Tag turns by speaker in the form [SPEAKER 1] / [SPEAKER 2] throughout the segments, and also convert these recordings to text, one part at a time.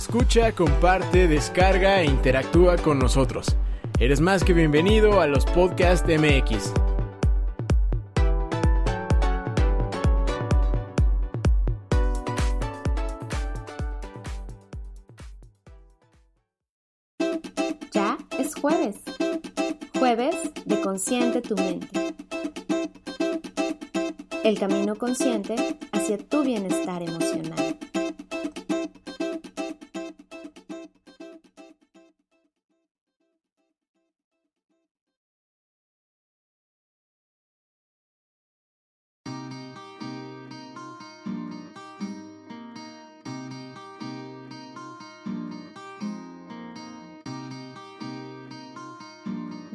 [SPEAKER 1] Escucha, comparte, descarga e interactúa con nosotros. Eres más que bienvenido a los Podcast MX.
[SPEAKER 2] Ya es jueves. Jueves de Consciente tu mente. El camino consciente hacia tu bienestar emocional.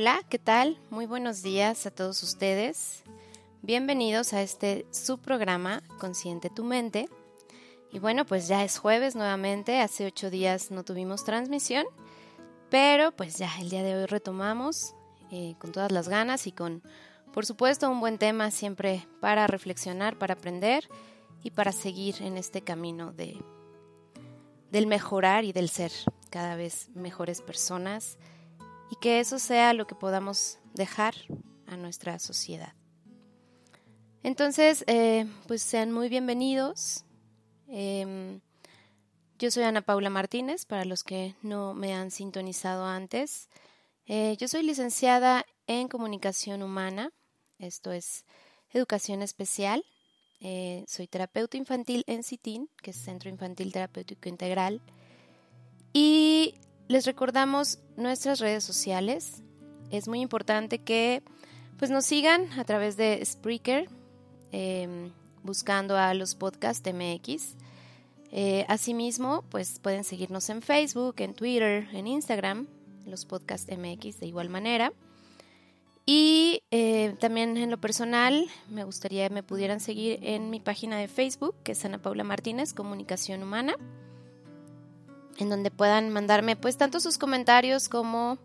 [SPEAKER 2] Hola, ¿qué tal? Muy buenos días a todos ustedes. Bienvenidos a este subprograma Consciente tu mente. Y bueno, pues ya es jueves nuevamente, hace ocho días no tuvimos transmisión, pero pues ya el día de hoy retomamos eh, con todas las ganas y con, por supuesto, un buen tema siempre para reflexionar, para aprender y para seguir en este camino de, del mejorar y del ser cada vez mejores personas y que eso sea lo que podamos dejar a nuestra sociedad. Entonces, eh, pues sean muy bienvenidos. Em, yo soy Ana Paula Martínez, para los que no me han sintonizado antes. Eh, yo soy licenciada en comunicación humana, esto es educación especial. Eh, soy terapeuta infantil en CITIN, que es Centro Infantil Terapéutico Integral. Y les recordamos nuestras redes sociales. Es muy importante que pues nos sigan a través de Spreaker, em, buscando a los podcasts MX. Eh, asimismo, pues pueden seguirnos en Facebook, en Twitter, en Instagram, los podcasts MX de igual manera. Y eh, también en lo personal, me gustaría que me pudieran seguir en mi página de Facebook, que es Ana Paula Martínez, Comunicación Humana en donde puedan mandarme pues tanto sus comentarios como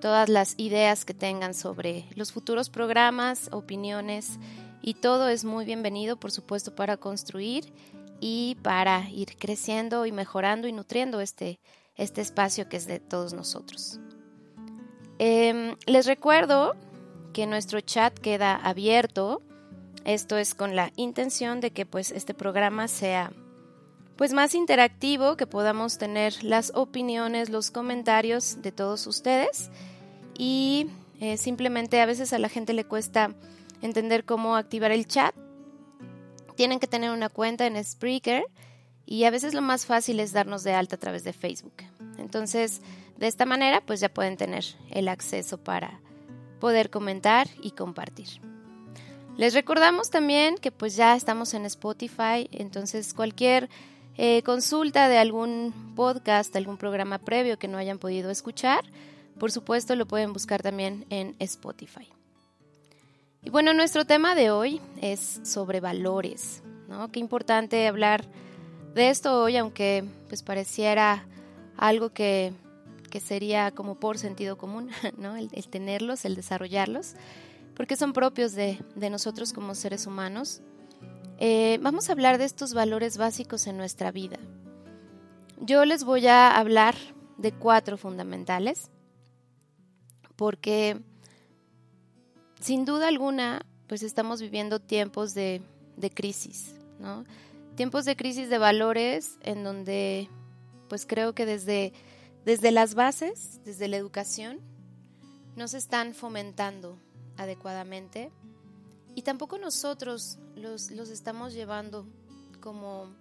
[SPEAKER 2] todas las ideas que tengan sobre los futuros programas, opiniones y todo es muy bienvenido por supuesto para construir y para ir creciendo y mejorando y nutriendo este, este espacio que es de todos nosotros. Em, les recuerdo que nuestro chat queda abierto. Esto es con la intención de que pues este programa sea pues más interactivo, que podamos tener las opiniones, los comentarios de todos ustedes y eh, simplemente a veces a la gente le cuesta entender cómo activar el chat. Tienen que tener una cuenta en Spreaker y a veces lo más fácil es darnos de alta a través de Facebook. Entonces, de esta manera, pues ya pueden tener el acceso para poder comentar y compartir. Les recordamos también que pues ya estamos en Spotify, entonces cualquier eh, consulta de algún podcast, algún programa previo que no hayan podido escuchar, por supuesto lo pueden buscar también en Spotify. Y bueno, nuestro tema de hoy es sobre valores, ¿no? Qué importante hablar de esto hoy, aunque pues pareciera algo que, sería como por sentido común, ¿no? El, tenerlos, el desarrollarlos, porque son propios de, nosotros como seres humanos. Eh, vamos a hablar de estos valores básicos en nuestra vida. Yo les voy a hablar de cuatro fundamentales, porque sin duda alguna, pues estamos viviendo tiempos de, de crisis, ¿no? Tiempos de crisis de valores en donde pues creo que desde, desde las bases, desde la educación, no se están fomentando adecuadamente y tampoco nosotros los, los estamos llevando como,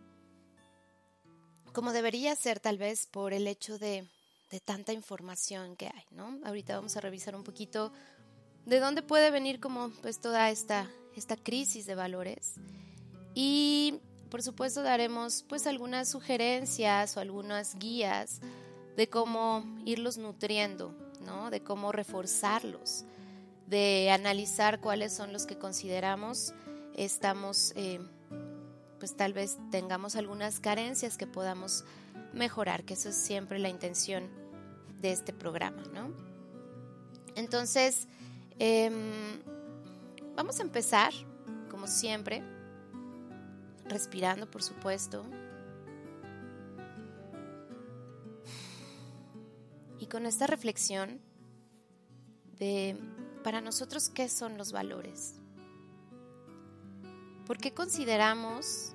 [SPEAKER 2] como debería ser tal vez por el hecho de, de tanta información que hay, ¿no? Ahorita vamos a revisar un poquito de dónde puede venir como pues toda esta, esta crisis de valores y por supuesto daremos pues algunas sugerencias o algunas guías de cómo irlos nutriendo, ¿no? De cómo reforzarlos, de analizar cuáles son los que consideramos estamos, eh, pues tal vez tengamos algunas carencias que podamos mejorar, que eso es siempre la intención de este programa, ¿no? Entonces, em, vamos a empezar, como siempre, respirando por supuesto. Y con esta reflexión de para nosotros qué son los valores. ¿Por qué consideramos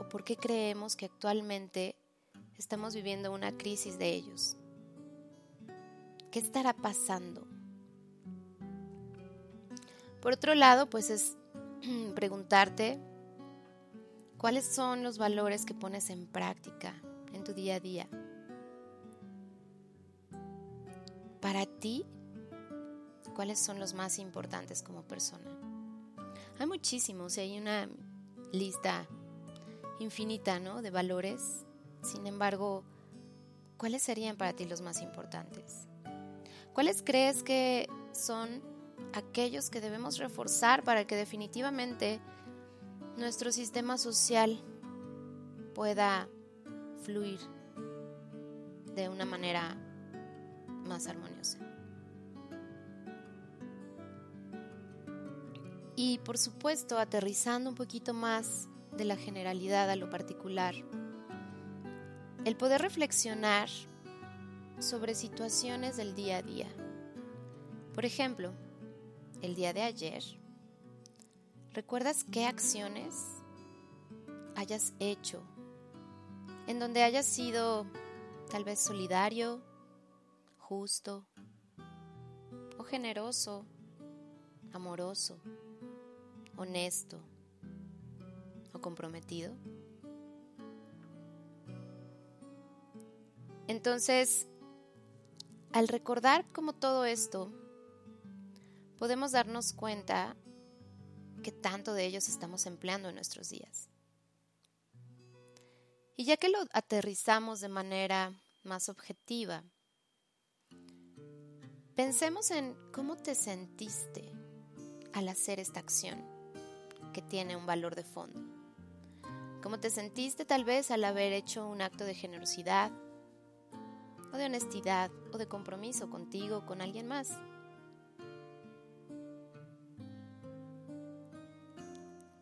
[SPEAKER 2] o por qué creemos que actualmente estamos viviendo una crisis de ellos? ¿Qué estará pasando? Por otro lado, pues es preguntarte ¿Cuáles son los valores que pones en práctica en tu día a día? Para ti, ¿cuáles son los más importantes como persona? Hay muchísimos hay una lista infinita ¿no? de valores. Sin embargo, ¿cuáles serían para ti los más importantes? ¿Cuáles crees que son aquellos que debemos reforzar para que definitivamente nuestro sistema social pueda fluir de una manera más armoniosa. Y por supuesto, aterrizando un poquito más de la generalidad a lo particular, el poder reflexionar sobre situaciones del día a día. Por ejemplo, el día de ayer ¿Recuerdas qué acciones hayas hecho en donde hayas sido tal vez solidario, justo o generoso, amoroso, honesto o comprometido? Entonces, al recordar como todo esto, podemos darnos cuenta que tanto de ellos estamos empleando en nuestros días. Y ya que lo aterrizamos de manera más objetiva, pensemos en cómo te sentiste al hacer esta acción que tiene un valor de fondo. ¿Cómo te sentiste tal vez al haber hecho un acto de generosidad o de honestidad o de compromiso contigo con alguien más?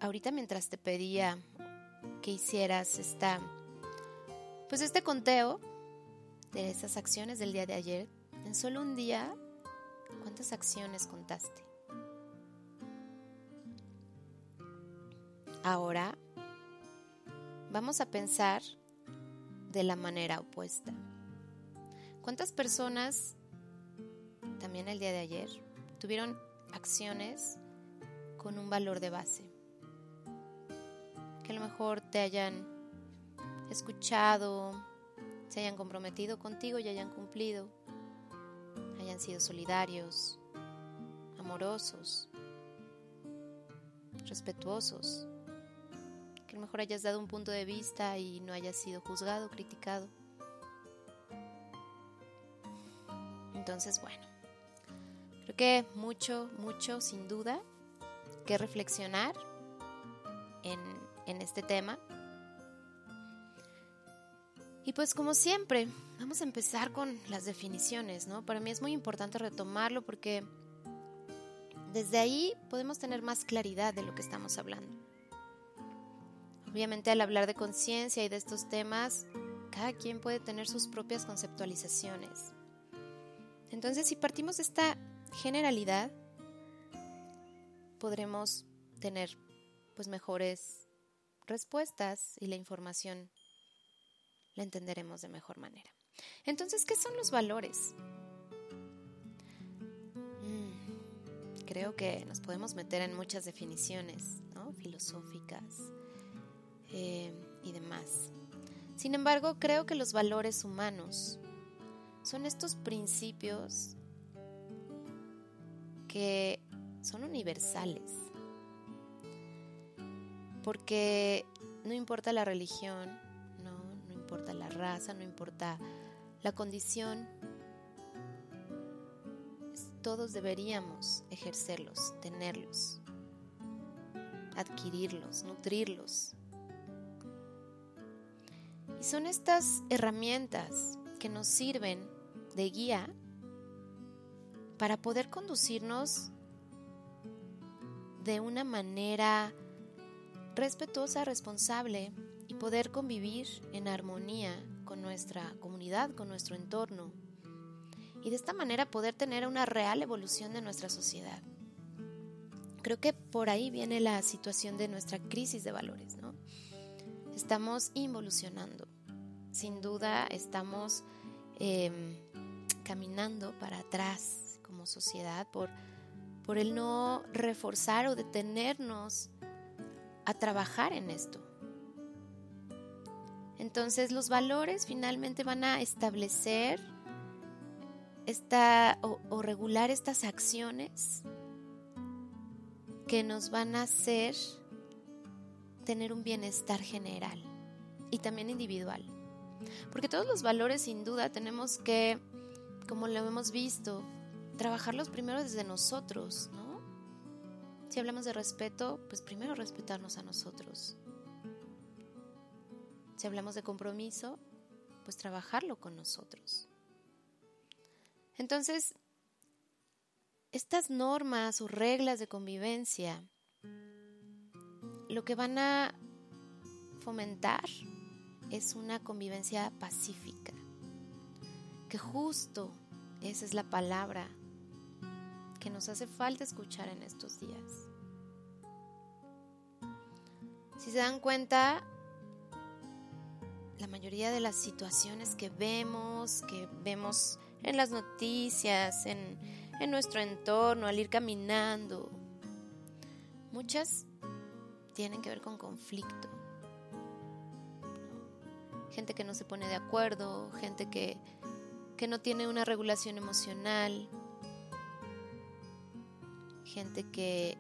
[SPEAKER 2] ahorita mientras te pedía que hicieras esta, pues este conteo de esas acciones del día de ayer, en solo un día, ¿cuántas acciones contaste? Ahora vamos a pensar de la manera opuesta. ¿Cuántas personas, también el día de ayer, tuvieron acciones con un valor de base? Que a lo mejor te hayan escuchado, se hayan comprometido contigo y hayan cumplido, hayan sido solidarios, amorosos, respetuosos, a lo mejor hayas dado un punto de vista y no hayas sido juzgado, criticado. Entonces, bueno, creo que mucho, mucho, sin duda, que reflexionar en, en este tema. Y pues como siempre, vamos a empezar con las definiciones, ¿no? Para mí es muy importante retomarlo porque desde ahí podemos tener más claridad de lo que estamos hablando. Obviamente al hablar de conciencia y de estos temas, cada quien puede tener sus propias conceptualizaciones. Entonces, si partimos de esta generalidad, podremos tener pues mejores respuestas y la información la entenderemos de mejor manera. Entonces, ¿qué son los valores? Mm, creo que nos podemos meter en muchas definiciones ¿no? filosóficas eh, y demás. Sin embargo, creo que los valores humanos son estos principios que son universales. Porque no importa la religión, no, no importa la raza, no importa la condición, todos deberíamos ejercerlos, tenerlos, adquirirlos, nutrirlos. Son estas herramientas que nos sirven de guía para poder conducirnos de una manera respetuosa, responsable y poder convivir en armonía con nuestra comunidad, con nuestro entorno y de esta manera poder tener una real evolución de nuestra sociedad. Creo que por ahí viene la situación de nuestra crisis de valores, ¿no? Estamos involucionando. Sin duda estamos Em, caminando para atrás como sociedad por, por el no reforzar o detenernos a trabajar en esto. Entonces los valores finalmente van a establecer esta, o, o, regular estas acciones que nos van a hacer tener un bienestar general y también individual. Porque todos los valores sin duda tenemos que, como lo hemos visto, trabajarlos primero desde nosotros, ¿no? Si hablamos de respeto, pues primero respetarnos a nosotros. Si hablamos de compromiso, pues trabajarlo con nosotros. Entonces, estas normas o reglas de convivencia lo que van a fomentar es una convivencia pacífica, que justo esa es la palabra que nos hace falta escuchar en estos días. Si se dan cuenta, la mayoría de las situaciones que vemos, que vemos en las noticias, en, en nuestro entorno, al ir caminando, muchas tienen que ver con conflicto gente que no se pone de acuerdo, gente que, que no tiene una regulación emocional, gente que,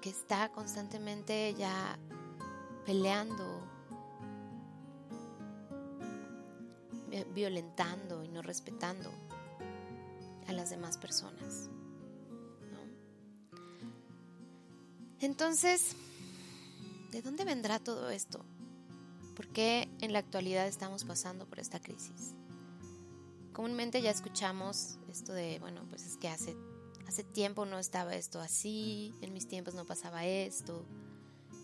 [SPEAKER 2] que está constantemente ya peleando, violentando y no respetando a las demás personas. Entonces, ¿de dónde vendrá todo esto? ¿Por qué en la actualidad estamos pasando por esta crisis? Comúnmente ya escuchamos esto de, bueno, pues es que hace, hace tiempo no estaba esto así, en mis tiempos no pasaba esto.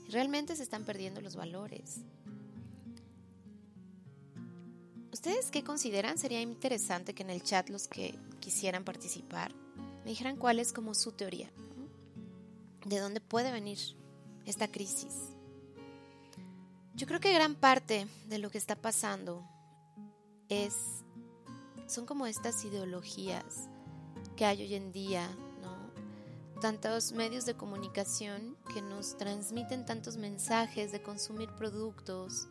[SPEAKER 2] Realmente se están perdiendo los valores. ¿Ustedes qué consideran? Sería interesante que en el chat los que quisieran participar me dijeran cuál es como su teoría. ¿De dónde puede venir esta crisis? Yo creo que gran parte de lo que está pasando es son como estas ideologías que hay hoy en día, ¿no? Tantos medios de comunicación que nos transmiten tantos mensajes de consumir productos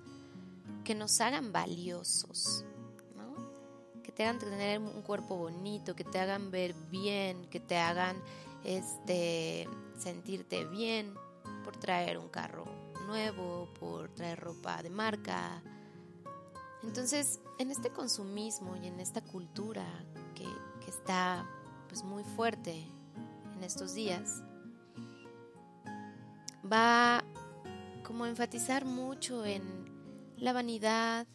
[SPEAKER 2] que nos hagan valiosos, ¿no? Que te hagan tener un cuerpo bonito, que te hagan ver bien, que te hagan este sentirte bien por traer un carro nuevo, por traer ropa de marca. Entonces, en este consumismo y en esta cultura que, está pues muy fuerte en estos días, va como a enfatizar mucho en la vanidad,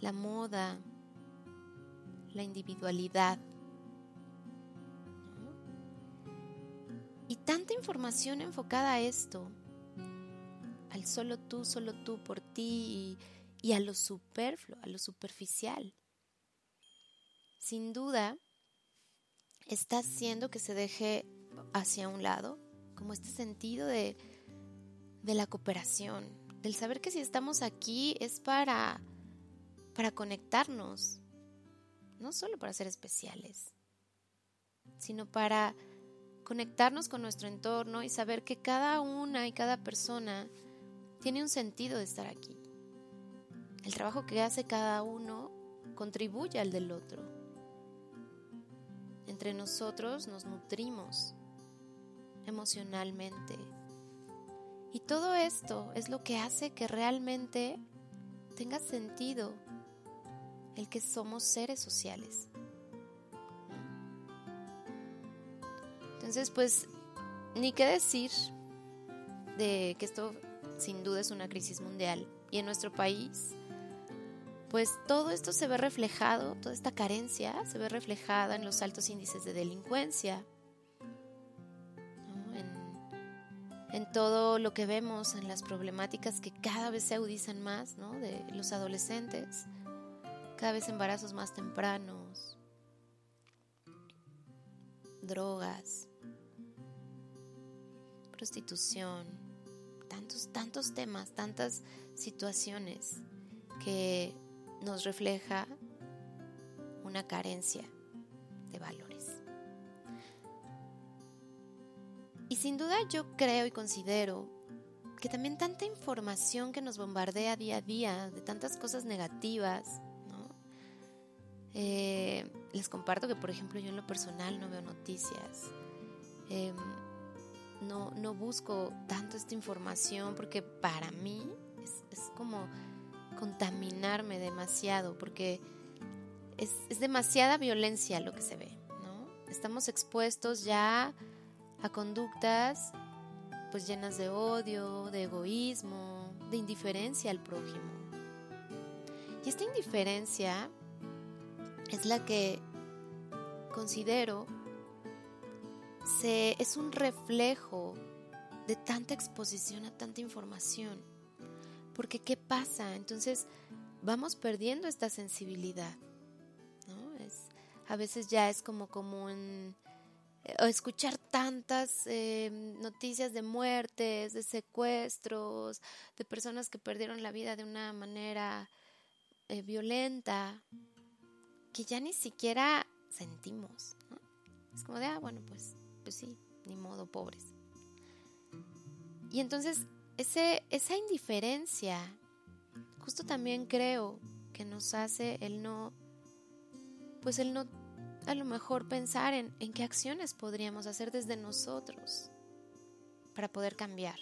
[SPEAKER 2] la moda, la individualidad. Y tanta información enfocada a esto al solo tú, solo tú por ti y, a lo superfluo, a lo superficial. Sin duda, está haciendo que se deje hacia un lado, como este sentido de, de la cooperación, del saber que si estamos aquí es para, para conectarnos, no solo para ser especiales, sino para conectarnos con nuestro entorno y saber que cada una y cada persona tiene un sentido de estar aquí. El trabajo que hace cada uno contribuye al del otro. Entre nosotros nos nutrimos emocionalmente. Y todo esto es lo que hace que realmente tenga sentido el que somos seres sociales. Entonces, pues, ni qué decir de que esto sin duda es una crisis mundial. Y en nuestro país, pues todo esto se ve reflejado, toda esta carencia se ve reflejada en los altos índices de delincuencia, en, todo lo que vemos, en las problemáticas que cada vez se agudizan más ¿no? de los adolescentes, cada vez embarazos más tempranos, drogas, prostitución, tantos, tantos temas, tantas situaciones que nos refleja una carencia de valores. Y sin duda yo creo y considero que también tanta información que nos bombardea día a día de tantas cosas negativas, eh, les comparto que por ejemplo yo en lo personal no veo noticias. Em, no, no busco tanto esta información porque para mí es, como contaminarme demasiado porque es, es, demasiada violencia lo que se ve, ¿no? Estamos expuestos ya a conductas pues llenas de odio, de egoísmo, de indiferencia al prójimo. Y esta indiferencia es la que considero es un reflejo de tanta exposición a tanta información. Porque ¿qué pasa? Entonces vamos perdiendo esta sensibilidad. ¿no? Es, a veces ya es como común eh, escuchar tantas eh, noticias de muertes, de secuestros, de personas que perdieron la vida de una manera eh, violenta, que ya ni siquiera sentimos. Es como de, ah, bueno, pues pues sí, ni modo, pobres. Y entonces ese, esa indiferencia, justo también creo que nos hace el no, pues el no a lo mejor pensar en, en qué acciones podríamos hacer desde nosotros para poder cambiar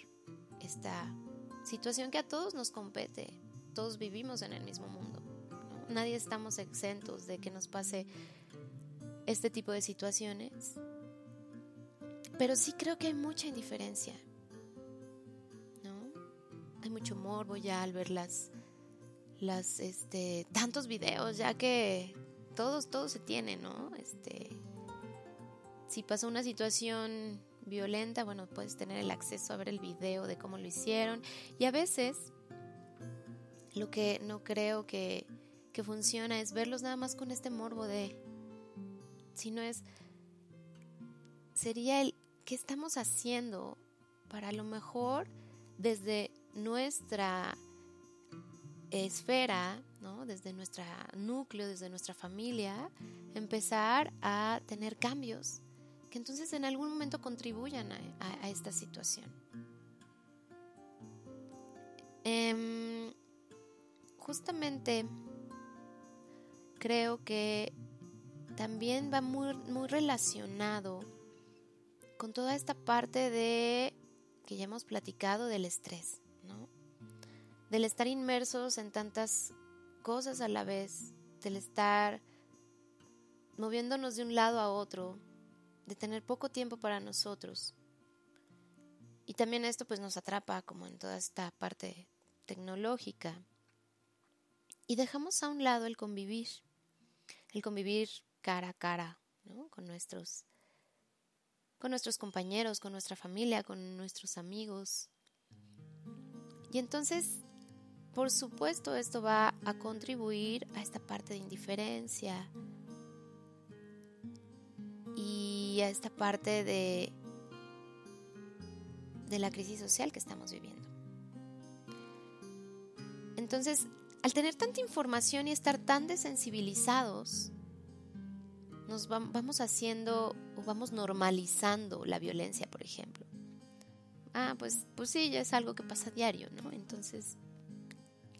[SPEAKER 2] esta situación que a todos nos compete. Todos vivimos en el mismo mundo. Nadie estamos exentos de que nos pase este tipo de situaciones pero sí creo que hay mucha indiferencia. ¿No? Hay mucho morbo ya al ver las, las, este, tantos videos, ya que todos, todo se tiene, ¿no? Este, si pasa una situación violenta, bueno, puedes tener el acceso a ver el video de cómo lo hicieron. Y a veces, lo que no creo que, que funciona es verlos nada más con este morbo de, si no es, sería el ¿qué estamos haciendo para a lo mejor desde nuestra esfera, desde nuestro núcleo, desde nuestra familia, empezar a tener cambios que entonces en algún momento contribuyan a, esta situación. Em, justamente creo que también va muy, muy relacionado con toda esta parte de que ya hemos platicado del estrés. Del estar inmersos en tantas cosas a la vez, del estar moviéndonos de un lado a otro, de tener poco tiempo para nosotros. Y también esto pues nos atrapa como en toda esta parte tecnológica. Y dejamos a un lado el convivir, el convivir cara a cara, ¿no? Con nuestros con nuestros compañeros, con nuestra familia, con nuestros amigos. Y entonces, por supuesto, esto va a contribuir a esta parte de indiferencia y a esta parte de, de la crisis social que estamos viviendo. Entonces, al tener tanta información y estar tan desensibilizados, nos vamos haciendo o vamos normalizando la violencia, por ejemplo. Ah, pues, pues sí, ya es algo que pasa diario, ¿no? Entonces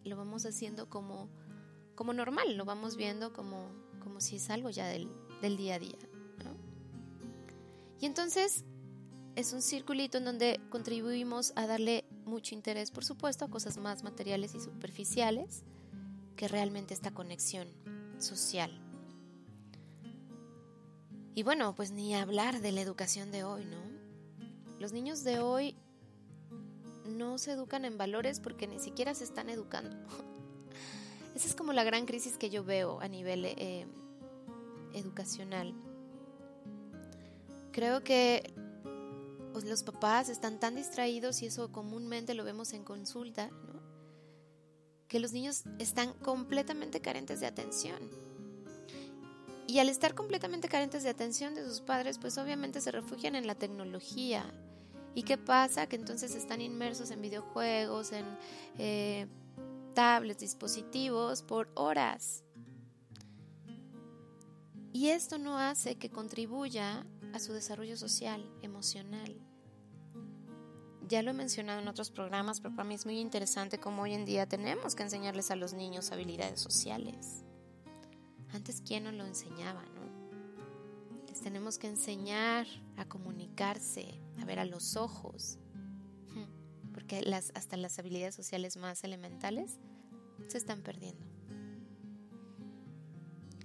[SPEAKER 2] lo vamos haciendo como, como normal, lo vamos viendo como, como si es algo ya del, del día a día, ¿no? Y entonces es un circulito en donde contribuimos a darle mucho interés, por supuesto, a cosas más materiales y superficiales que realmente esta conexión social. Y bueno, pues ni hablar de la educación de hoy, ¿no? Los niños de hoy no se educan en valores porque ni siquiera se están educando. Esa es como la gran crisis que yo veo a nivel eh, educacional. Creo que pues, los papás están tan distraídos y eso comúnmente lo vemos en consulta, ¿no? que los niños están completamente carentes de atención. Y al estar completamente carentes de atención de sus padres, pues obviamente se refugian en la tecnología. ¿Y qué pasa? Que entonces están inmersos en videojuegos, en eh, tablets, dispositivos por horas. Y esto no hace que contribuya a su desarrollo social, emocional. Ya lo he mencionado en otros programas, pero para mí es muy interesante cómo hoy en día tenemos que enseñarles a los niños habilidades sociales. Antes, ¿quién nos lo enseñaba, no? Les tenemos que enseñar a comunicarse, a ver a los ojos, porque hasta las habilidades sociales más elementales se están perdiendo.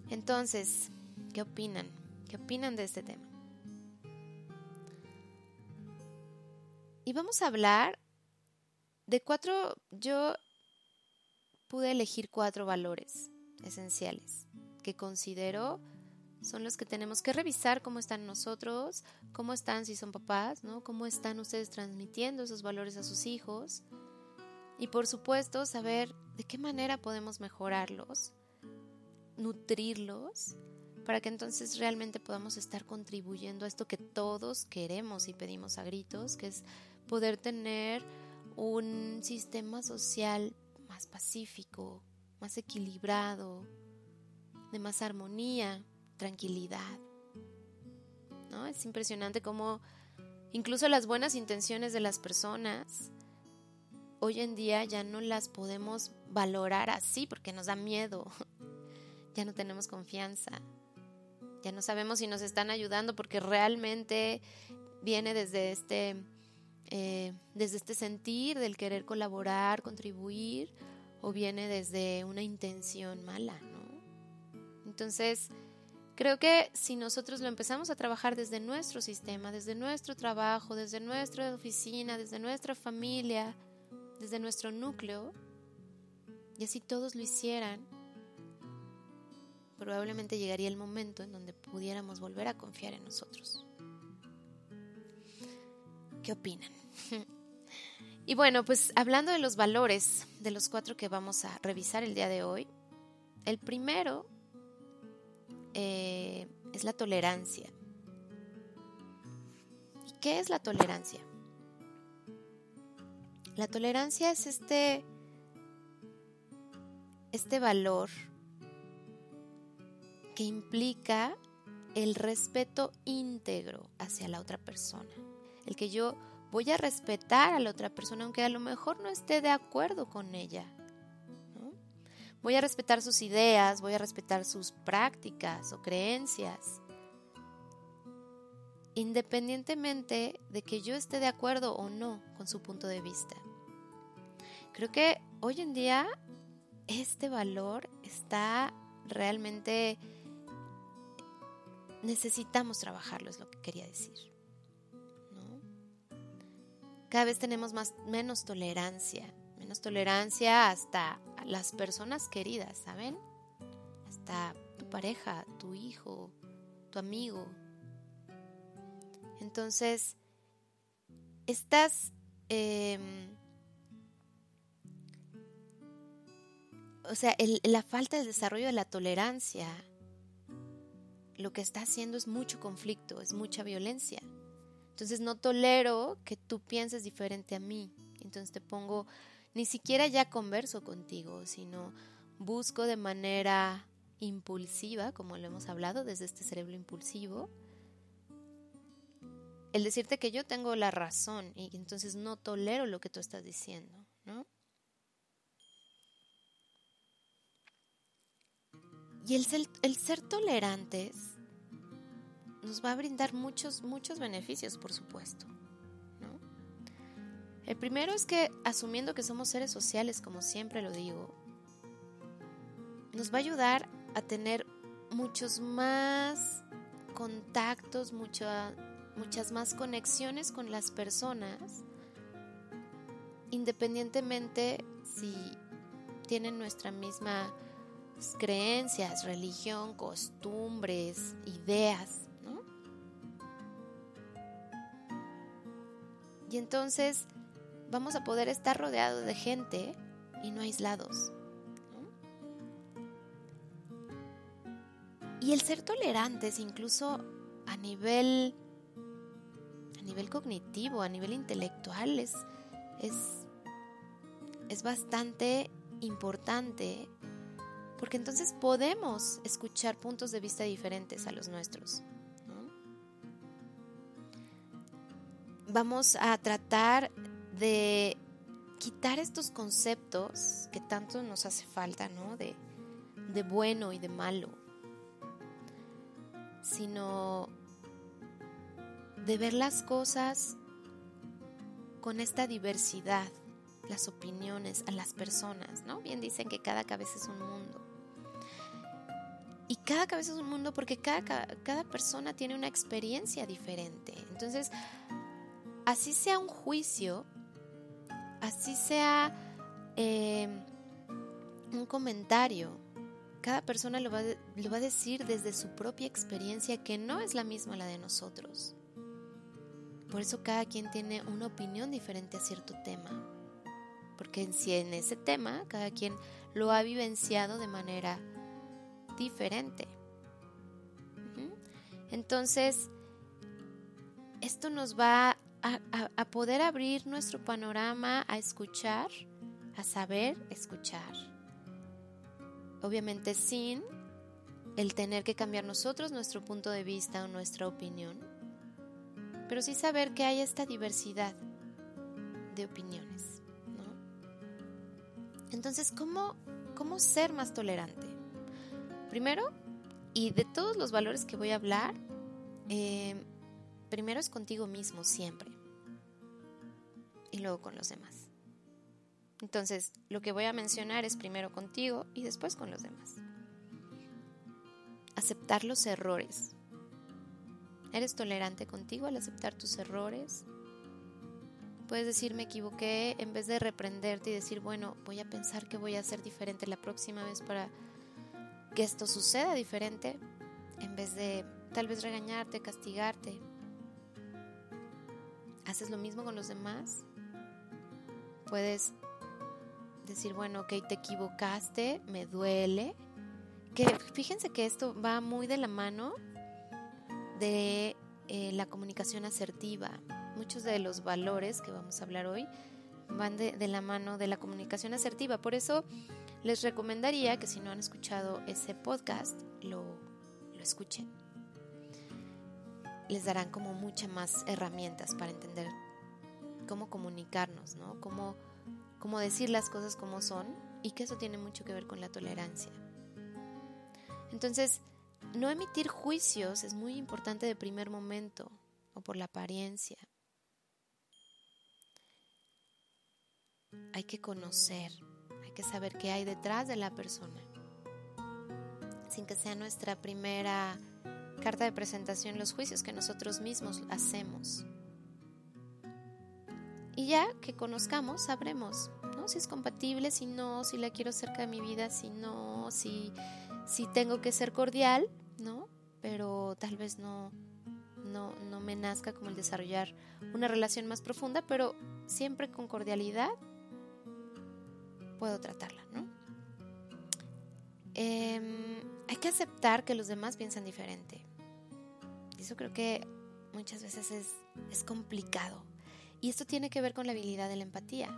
[SPEAKER 2] Entonces, ¿qué opinan? ¿Qué opinan de este tema? Y vamos a hablar de cuatro, yo pude elegir cuatro valores esenciales que considero son los que tenemos que revisar cómo están nosotros, cómo están si son papás, ¿no? Cómo están ustedes transmitiendo esos valores a sus hijos. Y por supuesto, saber de qué manera podemos mejorarlos, nutrirlos, para que entonces realmente podamos estar contribuyendo a esto que todos queremos y pedimos a gritos, que es poder tener un sistema social más pacífico, más equilibrado, de más armonía, tranquilidad. ¿No? Es impresionante cómo incluso las buenas intenciones de las personas hoy en día ya no las podemos valorar así porque nos da miedo. Ya no tenemos confianza. Ya no sabemos si nos están ayudando porque realmente viene desde este, eh, desde este sentir del querer colaborar, contribuir, o viene desde una intención mala. Entonces, creo que si nosotros lo empezamos a trabajar desde nuestro sistema, desde nuestro trabajo, desde nuestra oficina, desde nuestra familia, desde nuestro núcleo, y así todos lo hicieran, probablemente llegaría el momento en donde pudiéramos volver a confiar en nosotros. ¿Qué opinan? y bueno, pues hablando de los valores, de los cuatro que vamos a revisar el día de hoy, el primero eh, es la tolerancia. ¿Y qué es la tolerancia? La tolerancia es este este valor que implica el respeto íntegro hacia la otra persona. El que yo voy a respetar a la otra persona aunque a lo mejor no esté de acuerdo con ella. Voy a respetar sus ideas, voy a respetar sus prácticas o creencias. Independientemente de que yo esté de acuerdo o no con su punto de vista. Creo que hoy en día este valor está realmente necesitamos trabajarlo, es lo que quería decir. Cada vez tenemos más, menos tolerancia, tolerancia hasta las personas queridas, ¿saben? Hasta tu pareja, tu hijo, tu amigo. Entonces, estás... Em, o sea, la falta de desarrollo de la tolerancia lo que está haciendo es mucho conflicto, es mucha violencia. Entonces no tolero que tú pienses diferente a mí. Entonces te pongo, ni siquiera ya converso contigo, sino busco de manera impulsiva, como lo hemos hablado desde este cerebro impulsivo, el decirte que yo tengo la razón y entonces no tolero lo que tú estás diciendo, ¿no? Y el ser, el ser tolerantes nos va a brindar muchos, muchos beneficios, por supuesto. El primero es que, asumiendo que somos seres sociales, como siempre lo digo, nos va a ayudar a tener muchos más contactos, muchas más conexiones con las personas, independientemente si tienen nuestra misma creencias, religión, costumbres, ideas. Y entonces vamos a poder estar rodeados de gente y no aislados. Y el ser tolerantes, incluso a nivel, a nivel cognitivo, a nivel intelectual, es, es, es bastante importante porque entonces podemos escuchar puntos de vista diferentes a los nuestros. Vamos a tratar de quitar estos conceptos que tanto nos hace falta, ¿no? De, de bueno y de malo, sino de ver las cosas con esta diversidad, las opiniones, a las personas, ¿no? Bien dicen que cada cabeza es un mundo. Y cada cabeza es un mundo porque cada, cada persona tiene una experiencia diferente. Entonces, así sea un juicio, así sea eh, un comentario, cada persona lo va, a decir desde su propia experiencia que no es la misma la de nosotros. Por eso cada quien tiene una opinión diferente a cierto tema. Porque en ese tema cada quien lo ha vivenciado de manera diferente. Entonces, esto nos va a, poder abrir nuestro panorama a escuchar, a saber escuchar. Obviamente sin el tener que cambiar nosotros nuestro punto de vista o nuestra opinión, pero sí saber que hay esta diversidad de opiniones. Entonces, ¿cómo, ¿cómo ser más tolerante? Primero, y de todos los valores que voy a hablar, eh, primero es contigo mismo siempre. Y luego con los demás. Entonces, lo que voy a mencionar es primero contigo y después con los demás. Aceptar los errores. ¿Eres tolerante contigo al aceptar tus errores? Puedes decir me equivoqué en vez de reprenderte y decir, bueno, voy a pensar que voy a hacer diferente la próxima vez para que esto suceda diferente en vez de tal vez regañarte, castigarte. ¿Haces lo mismo con los demás? Puedes decir, bueno, ok, te equivocaste, me duele. Que fíjense que esto va muy de la mano de eh, la comunicación asertiva. Muchos de los valores que vamos a hablar hoy van de, la mano de la comunicación asertiva. Por eso les recomendaría que si no han escuchado ese podcast, lo, lo escuchen. Les darán como muchas más herramientas para entender cómo comunicarnos, ¿no? Cómo, cómo decir las cosas como son y que eso tiene mucho que ver con la tolerancia. Entonces, no emitir juicios es muy importante de primer momento o por la apariencia. Hay que conocer, hay que saber qué hay detrás de la persona, sin que sea nuestra primera carta de presentación los juicios que nosotros mismos hacemos. Y ya que conozcamos, sabremos ¿no? si es compatible, si no, si la quiero cerca de mi vida, si no, si, si tengo que ser cordial, ¿no? Pero tal vez no, no, no me nazca como el desarrollar una relación más profunda, pero siempre con cordialidad puedo tratarla, ¿no? Em, hay que aceptar que los demás piensan diferente. Eso creo que muchas veces es, es complicado y esto tiene que ver con la habilidad de la empatía.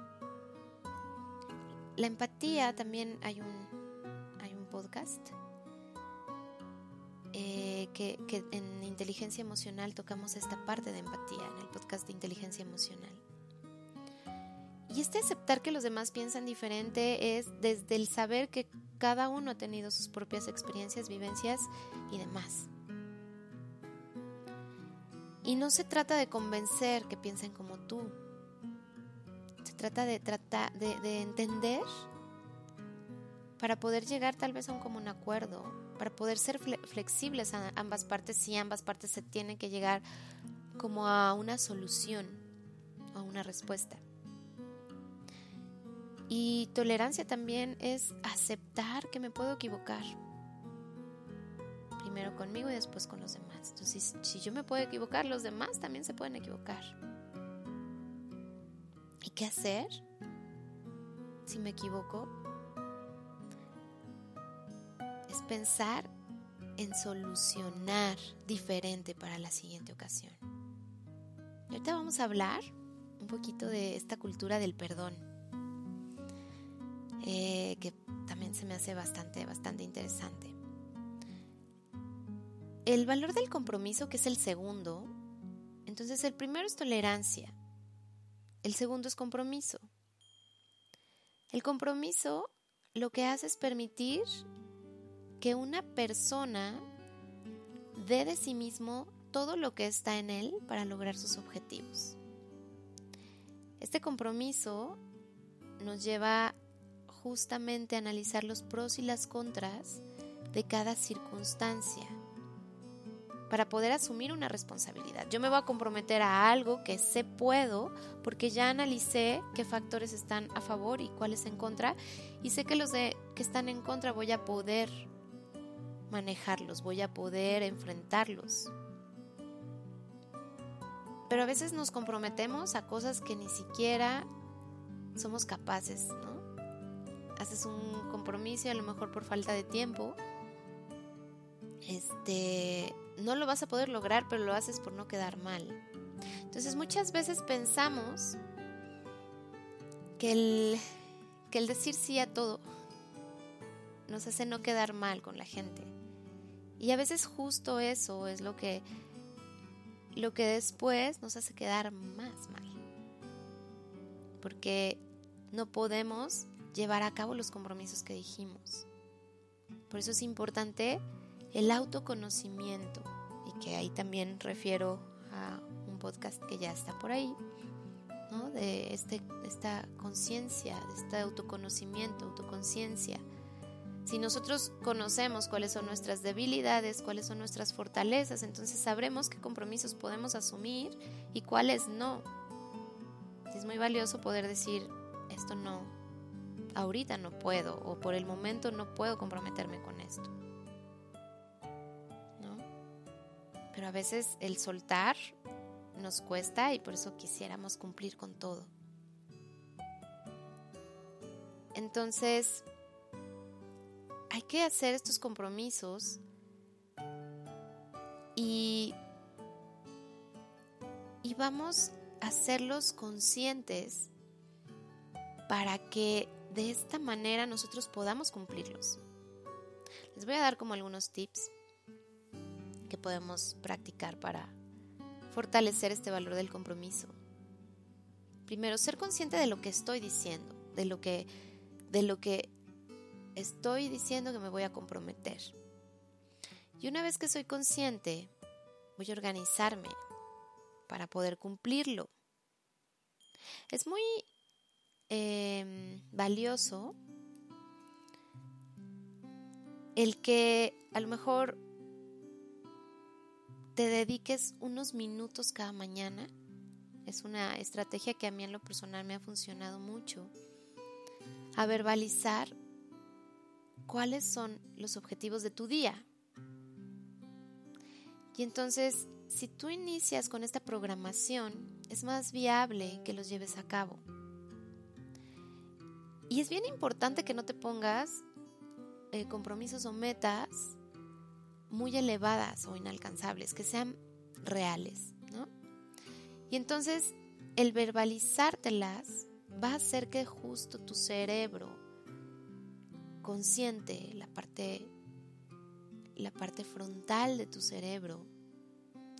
[SPEAKER 2] La empatía también hay un, hay un podcast eh, que, que en inteligencia emocional tocamos esta parte de empatía, en el podcast de inteligencia emocional. Y este aceptar que los demás piensan diferente es desde el saber que cada uno ha tenido sus propias experiencias, vivencias y demás. Y no se trata de convencer que piensen como tú. Se trata de tratar de, entender para poder llegar tal vez a un común acuerdo, para poder ser flexibles a ambas partes si ambas partes se tienen que llegar como a una solución, a una respuesta. Y tolerancia también es aceptar que me puedo equivocar primero conmigo y después con los demás. Entonces, si yo me puedo equivocar, los demás también se pueden equivocar. ¿Y qué hacer si me equivoco? Es pensar en solucionar diferente para la siguiente ocasión. Y ahorita vamos a hablar un poquito de esta cultura del perdón, eh, que también se me hace bastante, bastante interesante. El valor del compromiso, que es el segundo, entonces el primero es tolerancia, el segundo es compromiso. El compromiso lo que hace es permitir que una persona dé de sí mismo todo lo que está en él para lograr sus objetivos. Este compromiso nos lleva justamente a analizar los pros y las contras de cada circunstancia para poder asumir una responsabilidad. Yo me voy a comprometer a algo que sé puedo porque ya analicé qué factores están a favor y cuáles en contra y sé que los de, que están en contra voy a poder manejarlos, voy a poder enfrentarlos. Pero a veces nos comprometemos a cosas que ni siquiera somos capaces, ¿no? Haces un compromiso a lo mejor por falta de tiempo. Este, no lo vas a poder lograr, pero lo haces por no quedar mal. Entonces muchas veces pensamos que el, que el decir sí a todo nos hace no quedar mal con la gente. Y a veces justo eso es lo que, lo que después nos hace quedar más mal. Porque no podemos llevar a cabo los compromisos que dijimos. Por eso es importante el autoconocimiento, que ahí también refiero a un podcast que ya está por ahí, de este, esta conciencia, de este autoconocimiento, autoconciencia. Si nosotros conocemos cuáles son nuestras debilidades, cuáles son nuestras fortalezas, entonces sabremos qué compromisos podemos asumir y cuáles no. Es muy valioso poder decir, esto no, ahorita no puedo o por el momento no puedo comprometerme con esto. Pero a veces el soltar nos cuesta y por eso quisiéramos cumplir con todo. Entonces, hay que hacer estos compromisos y, y vamos a hacerlos conscientes para que de esta manera nosotros podamos cumplirlos. Les voy a dar como algunos tips que podemos practicar para fortalecer este valor del compromiso. Primero, ser consciente de lo que estoy diciendo, de lo que, de lo que estoy diciendo que me voy a comprometer. Y una vez que soy consciente, voy a organizarme para poder cumplirlo. Es muy em, valioso el que a lo mejor te dediques unos minutos cada mañana. Es una estrategia que a mí en lo personal me ha funcionado mucho. A verbalizar cuáles son los objetivos de tu día. Y entonces, si tú inicias con esta programación, es más viable que los lleves a cabo. Y es bien importante que no te pongas eh, compromisos o metas muy elevadas o inalcanzables, que sean reales, ¿no? Y entonces el verbalizártelas va a hacer que justo tu cerebro consciente, la parte la parte frontal de tu cerebro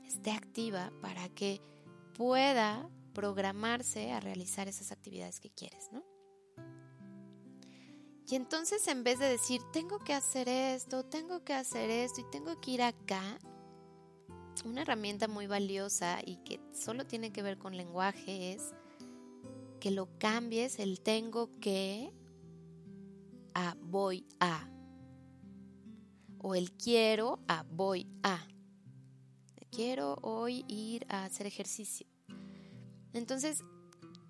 [SPEAKER 2] esté activa para que pueda programarse a realizar esas actividades que quieres, ¿no? Y entonces en vez de decir, tengo que hacer esto, tengo que hacer esto y tengo que ir acá, una herramienta muy valiosa y que solo tiene que ver con lenguaje es que lo cambies el tengo que a voy a. O el quiero a voy a. Quiero hoy ir a hacer ejercicio. Entonces,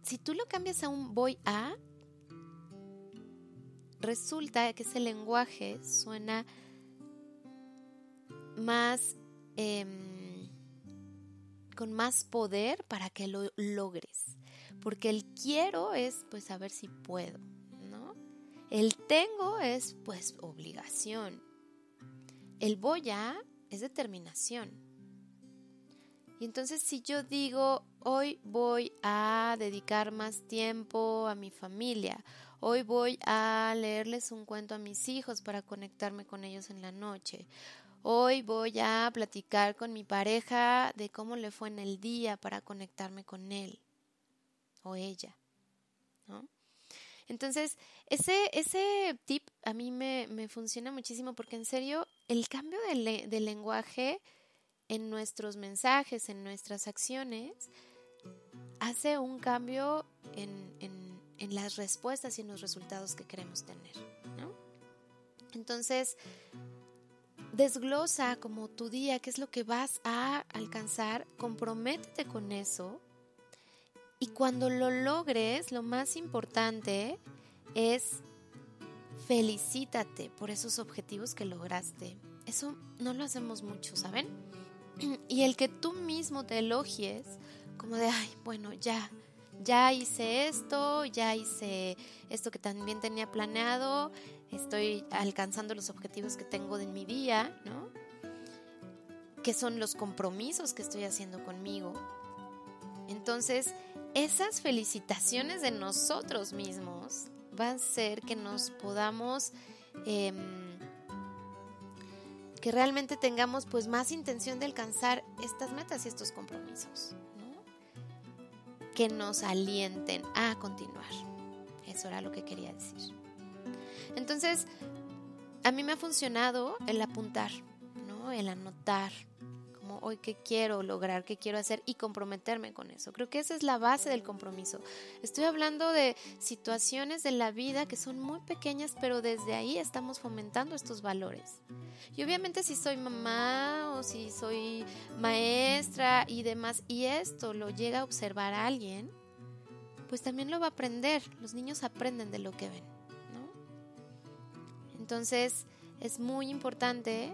[SPEAKER 2] si tú lo cambias a un voy a, resulta que ese lenguaje suena más em, con más poder para que lo logres. Porque el quiero es pues saber si puedo, ¿no? El tengo es pues obligación. El voy a es determinación. Y entonces si yo digo, hoy voy a dedicar más tiempo a mi familia, Hoy voy a leerles un cuento a mis hijos para conectarme con ellos en la noche. Hoy voy a platicar con mi pareja de cómo le fue en el día para conectarme con él o ella. Entonces, ese, ese tip a mí me, funciona muchísimo porque en serio, el cambio de, lenguaje en nuestros mensajes, en nuestras acciones, hace un cambio en en las respuestas y en los resultados que queremos tener. Entonces, desglosa como tu día, qué es lo que vas a alcanzar, comprométete con eso y cuando lo logres, lo más importante es felicítate por esos objetivos que lograste. Eso no lo hacemos mucho, ¿saben? Y el que tú mismo te elogies como de, ay, bueno, ya, ya hice esto, ya hice esto que también tenía planeado, estoy alcanzando los objetivos que tengo en mi día, ¿no? Que son los compromisos que estoy haciendo conmigo. Entonces, esas felicitaciones de nosotros mismos van a ser que nos podamos, em, que realmente tengamos pues más intención de alcanzar estas metas y estos compromisos que nos alienten a continuar. Eso era lo que quería decir. Entonces, a mí me ha funcionado el apuntar, ¿no? El anotar, como hoy qué quiero lograr, qué quiero hacer y comprometerme con eso. Creo que esa es la base del compromiso. Estoy hablando de situaciones de la vida que son muy pequeñas, pero desde ahí estamos fomentando estos valores. Y obviamente si soy mamá o si soy maestra y demás, y esto lo llega a observar a alguien, pues también lo va a aprender. Los niños aprenden de lo que ven, ¿no? Entonces es muy importante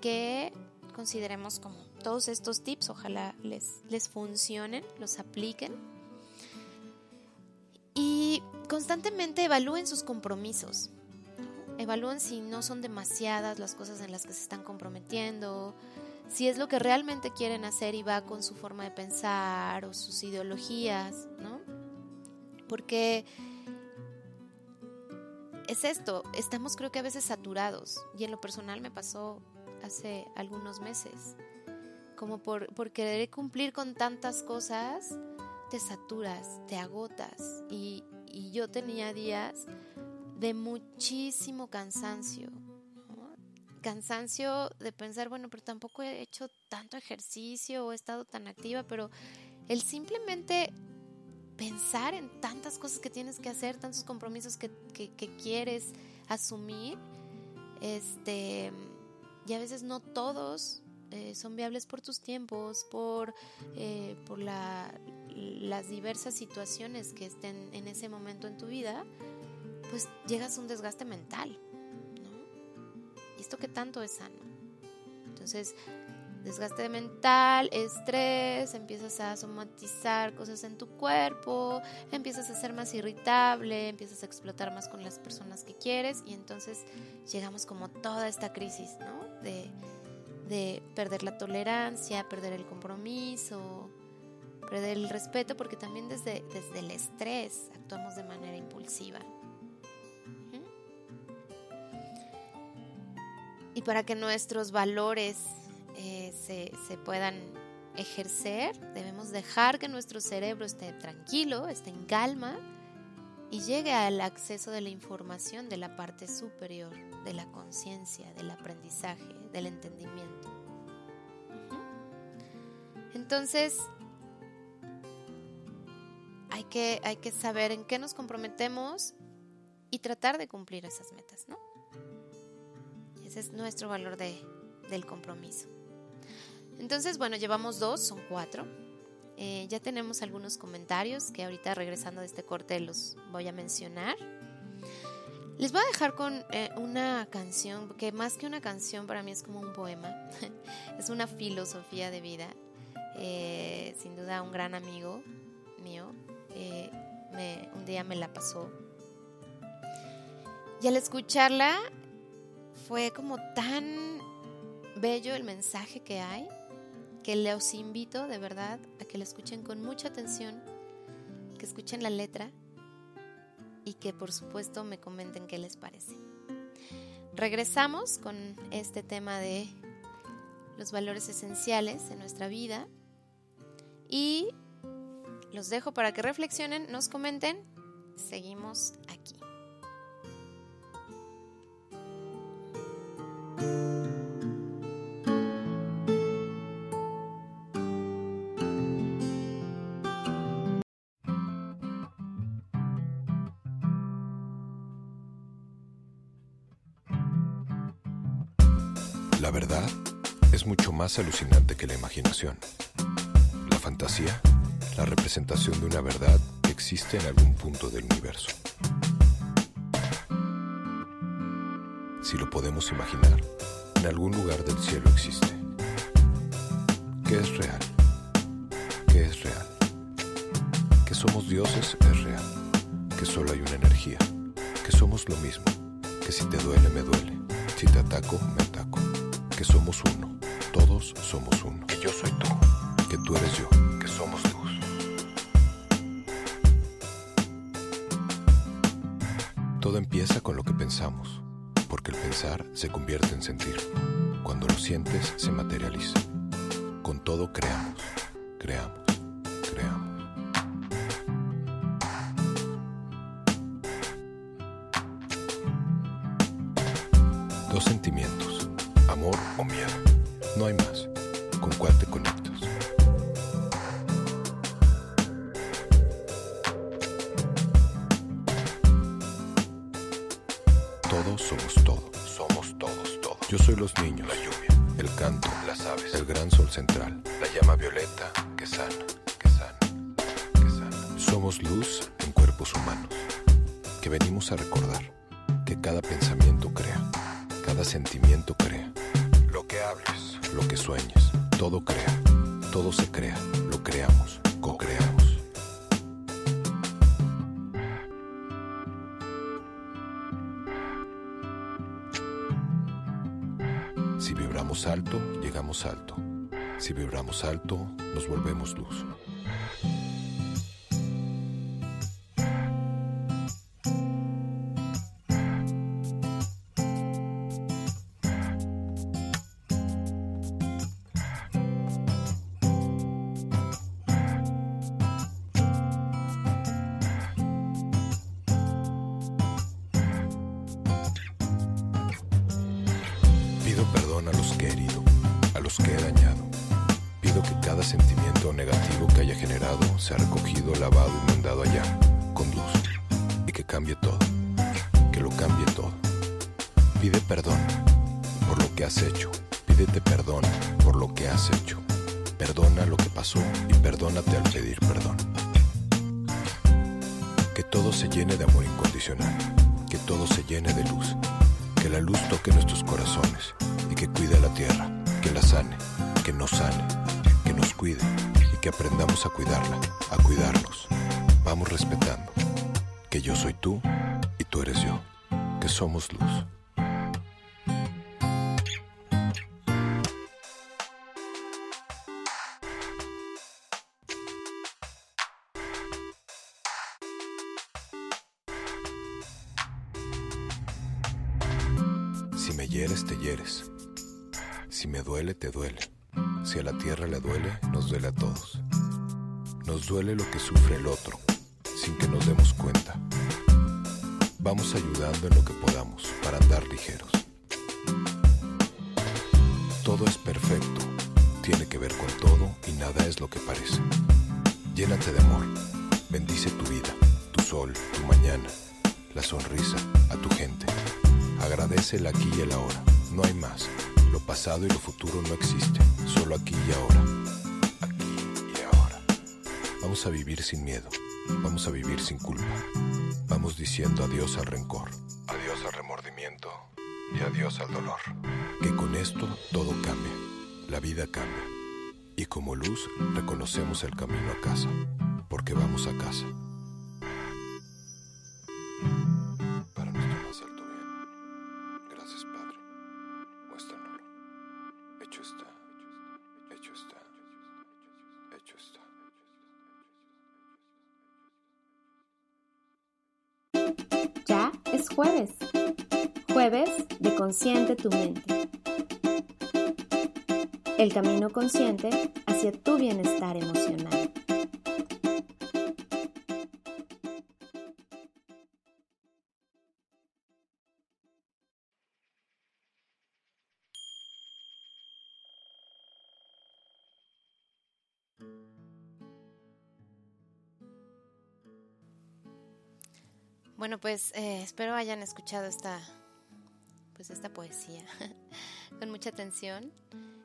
[SPEAKER 2] que consideremos como todos estos tips, ojalá les, les funcionen, los apliquen. Y constantemente evalúen sus compromisos. Evalúen si no son demasiadas las cosas en las que se están comprometiendo, si es lo que realmente quieren hacer y va con su forma de pensar o sus ideologías, ¿no? Porque es esto, estamos creo que a veces saturados y en lo personal me pasó hace algunos meses, como por, por querer cumplir con tantas cosas, te saturas, te agotas. Y, y yo tenía días de muchísimo cansancio, cansancio de pensar, bueno, pero tampoco he hecho tanto ejercicio o he estado tan activa, pero el simplemente pensar en tantas cosas que tienes que hacer, tantos compromisos que, quieres asumir, este, y a veces no todos eh, son viables por tus tiempos, por, eh, por las diversas situaciones que estén en ese momento en tu vida, pues llegas a un desgaste mental. ¿Y esto que tanto es sano? Entonces, desgaste mental, estrés, empiezas a somatizar cosas en tu cuerpo, empiezas a ser más irritable, empiezas a explotar más con las personas que quieres y entonces llegamos como toda esta crisis, ¿no? De, de perder la tolerancia, perder el compromiso, perder el respeto, porque también desde, desde el estrés actuamos de manera impulsiva. Y para que nuestros valores eh, se, se puedan ejercer, debemos dejar que nuestro cerebro esté tranquilo, esté en calma y llegue al acceso de la información de la parte superior, de la conciencia, del aprendizaje, del entendimiento. Entonces, hay que, hay que saber en qué nos comprometemos y tratar de cumplir esas metas, ¿no? Ese es nuestro valor de, del compromiso. Entonces, bueno, llevamos dos, son cuatro. Eh, ya tenemos algunos comentarios que ahorita regresando de este corte los voy a mencionar. Les voy a dejar con eh, una canción, que más que una canción para mí es como un poema, es una filosofía de vida. Eh, sin duda un gran amigo mío, un día me la pasó. Y al escucharla fue como tan bello el mensaje que hay que les invito de verdad a que la escuchen con mucha atención, que escuchen la letra y que por supuesto me comenten qué les parece. Regresamos con este tema de los valores esenciales en nuestra vida y los dejo para que reflexionen, nos comenten. Seguimos aquí.
[SPEAKER 3] La verdad es mucho más alucinante que la imaginación. La fantasía, la representación de una verdad que existe en algún punto del universo. Si lo podemos imaginar, en algún lugar del cielo existe. ¿Qué es real? ¿Qué es real? Que somos dioses es real. Que solo hay una energía. Que somos lo mismo. Que si te duele, me duele. Si te ataco, me que somos uno, todos somos uno. Que yo soy tú, que tú eres yo, que somos luz. Todo empieza con lo que pensamos, porque el pensar se convierte en sentir. Cuando lo sientes, se materializa. Con todo creamos, creamos, creamos. alto, nos volvemos luz. Pido perdón a los que he herido, a los que he dañado que cada sentimiento negativo que haya generado sea recogido, lavado y mandado allá, con luz, y que cambie todo, que lo cambie todo. Pide perdón por lo que has hecho, pídete perdón por lo que has hecho. Perdona lo que pasó y perdónate al pedir perdón. Que todo se llene de amor incondicional, que todo se llene de luz, que la luz toque nuestros corazones y que cuide a la tierra, que la sane, que nos sane, cuide y que aprendamos a cuidarla, a cuidarnos. Vamos respetando que yo soy tú y tú eres yo, que somos luz. Si me hieres, te hieres. Si me duele, te duele. Si a la tierra le duele, nos duele a todos. Nos duele lo que sufre el otro, sin que nos demos cuenta. Vamos ayudando en lo que podamos para andar ligeros. Todo es perfecto, tiene que ver con todo y nada es lo que parece. Llénate de amor, bendice tu vida, tu sol, tu mañana, la sonrisa, a tu gente. Agradece el aquí y el ahora, no hay más. Lo pasado y lo futuro no existen, solo aquí y ahora. Aquí y ahora. Vamos a vivir sin miedo, vamos a vivir sin culpa. Vamos diciendo adiós al rencor, adiós al remordimiento y adiós al dolor. Que con esto todo cambia, la vida cambia. Y como luz reconocemos el camino a casa, porque vamos a casa.
[SPEAKER 2] Jueves. Jueves de Consciente tu mente. El camino consciente hacia tu bienestar emocional. Bueno, pues eh, espero hayan escuchado esta, pues esta poesía con mucha atención.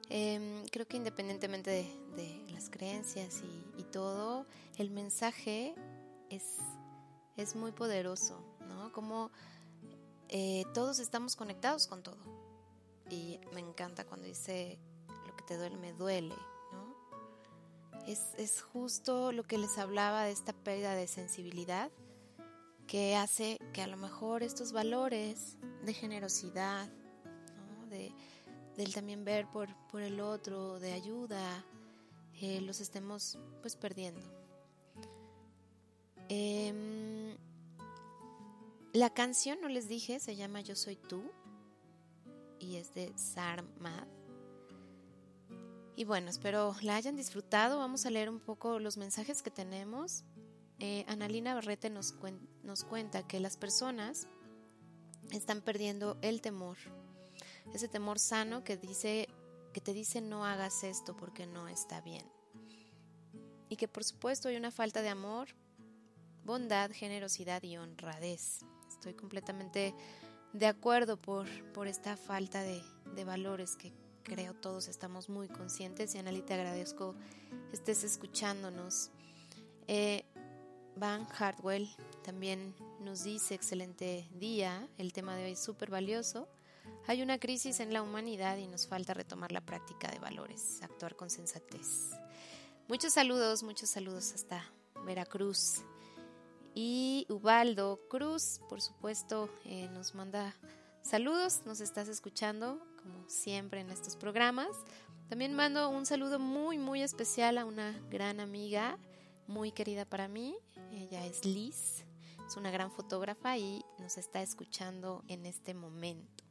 [SPEAKER 2] Eh, creo que independientemente de, las creencias y, y, todo, el mensaje es, es muy poderoso, ¿no? Como eh, todos estamos conectados con todo. Y me encanta cuando dice, lo que te duele me duele, ¿no? Es, es justo lo que les hablaba de esta pérdida de sensibilidad que hace que a lo mejor estos valores de generosidad, de, del también ver por, por, el otro, de ayuda, eh, los estemos pues perdiendo. Eh, la canción, no les dije, se llama Yo Soy Tú y es de Sarmad. Y bueno, espero la hayan disfrutado. Vamos a leer un poco los mensajes que tenemos eh, Analina Barrete nos, nos cuenta que las personas están perdiendo el temor, ese temor sano que dice que te dice no hagas esto porque no está bien. Y que por supuesto hay una falta de amor, bondad, generosidad y honradez. Estoy completamente de acuerdo por, por esta falta de, de valores que creo todos estamos muy conscientes. Y Analita, agradezco estés escuchándonos. Eh, Van Hardwell también nos dice, excelente día, el tema de hoy es súper valioso. Hay una crisis en la humanidad y nos falta retomar la práctica de valores, actuar con sensatez. Muchos saludos, muchos saludos hasta Veracruz. Y Ubaldo Cruz, por supuesto, eh, nos manda saludos, nos estás escuchando, como siempre en estos programas. También mando un saludo muy, muy especial a una gran amiga, muy querida para mí, ella es Liz, es una gran fotógrafa y nos está escuchando en este momento.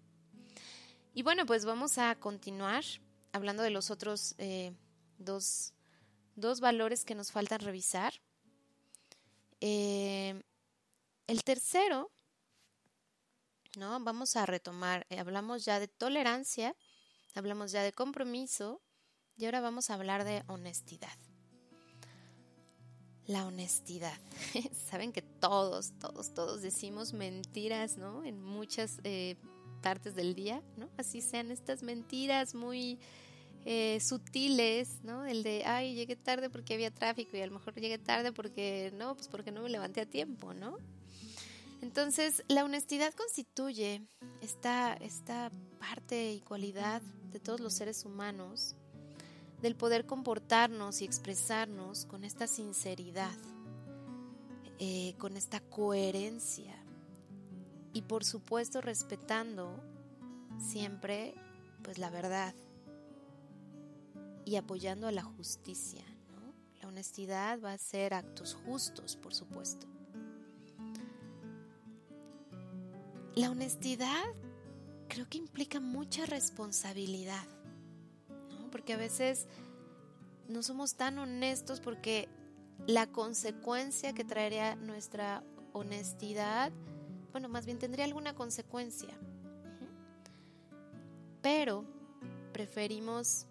[SPEAKER 2] Y bueno, pues vamos a continuar hablando de los otros eh, dos, dos, valores que nos faltan revisar. Eh, el tercero, ¿no? Vamos a retomar, eh, hablamos ya de tolerancia hablamos ya de compromiso y ahora vamos a hablar de honestidad. La honestidad. Saben que todos, todos, todos decimos mentiras, ¿no? En muchas eh, partes del día, ¿no? Así sean estas mentiras muy eh, sutiles, ¿no? El de, ay, llegué tarde porque había tráfico y a lo mejor llegué tarde porque, no, pues porque no me levanté a tiempo, ¿no? Entonces, la honestidad constituye esta, esta parte y cualidad de todos los seres humanos del poder comportarnos y expresarnos con esta sinceridad, eh, con esta coherencia y por supuesto respetando siempre pues la verdad y apoyando a la justicia. La honestidad va a ser actos justos, por supuesto. La honestidad creo que implica mucha responsabilidad, porque a veces no somos tan honestos porque la consecuencia que traería nuestra honestidad, bueno, más bien tendría alguna consecuencia. Pero preferimos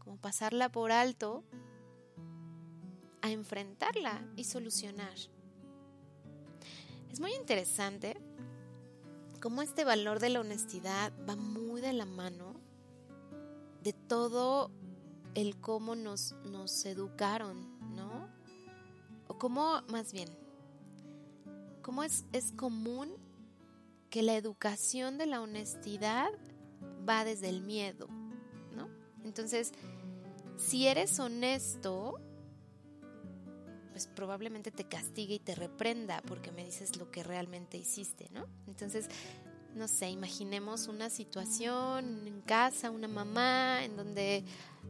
[SPEAKER 2] como pasarla por alto a enfrentarla y solucionar. Es muy interesante cómo este valor de la honestidad va muy de la mano de todo el cómo nos, nos educaron, ¿no? O cómo, más bien, cómo es, es común que la educación de la honestidad va desde el miedo, ¿no? Entonces, si eres honesto, pues probablemente te castigue y te reprenda porque me dices lo que realmente hiciste, ¿no? Entonces, no sé, imaginemos una situación en casa, una mamá, en donde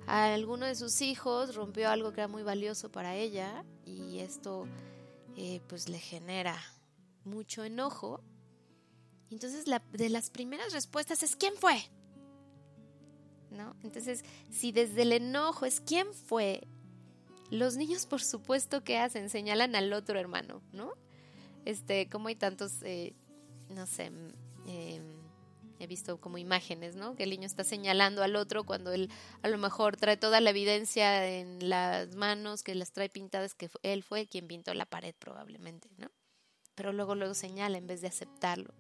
[SPEAKER 2] alguno de sus hijos rompió algo que era muy valioso para ella y esto eh, pues le genera mucho enojo. Entonces, la, de las primeras respuestas es ¿quién fue? ¿No? Entonces, si desde el enojo es ¿quién fue? Los niños, por supuesto, que hacen? Señalan al otro hermano, ¿no? Este, como hay tantos, eh, no sé, em, he visto como imágenes, ¿no? Que el niño está señalando al otro cuando él a lo mejor trae toda la evidencia en las manos, que las trae pintadas, que él fue quien pintó la pared probablemente, ¿no? Pero luego, luego señala en vez de aceptarlo.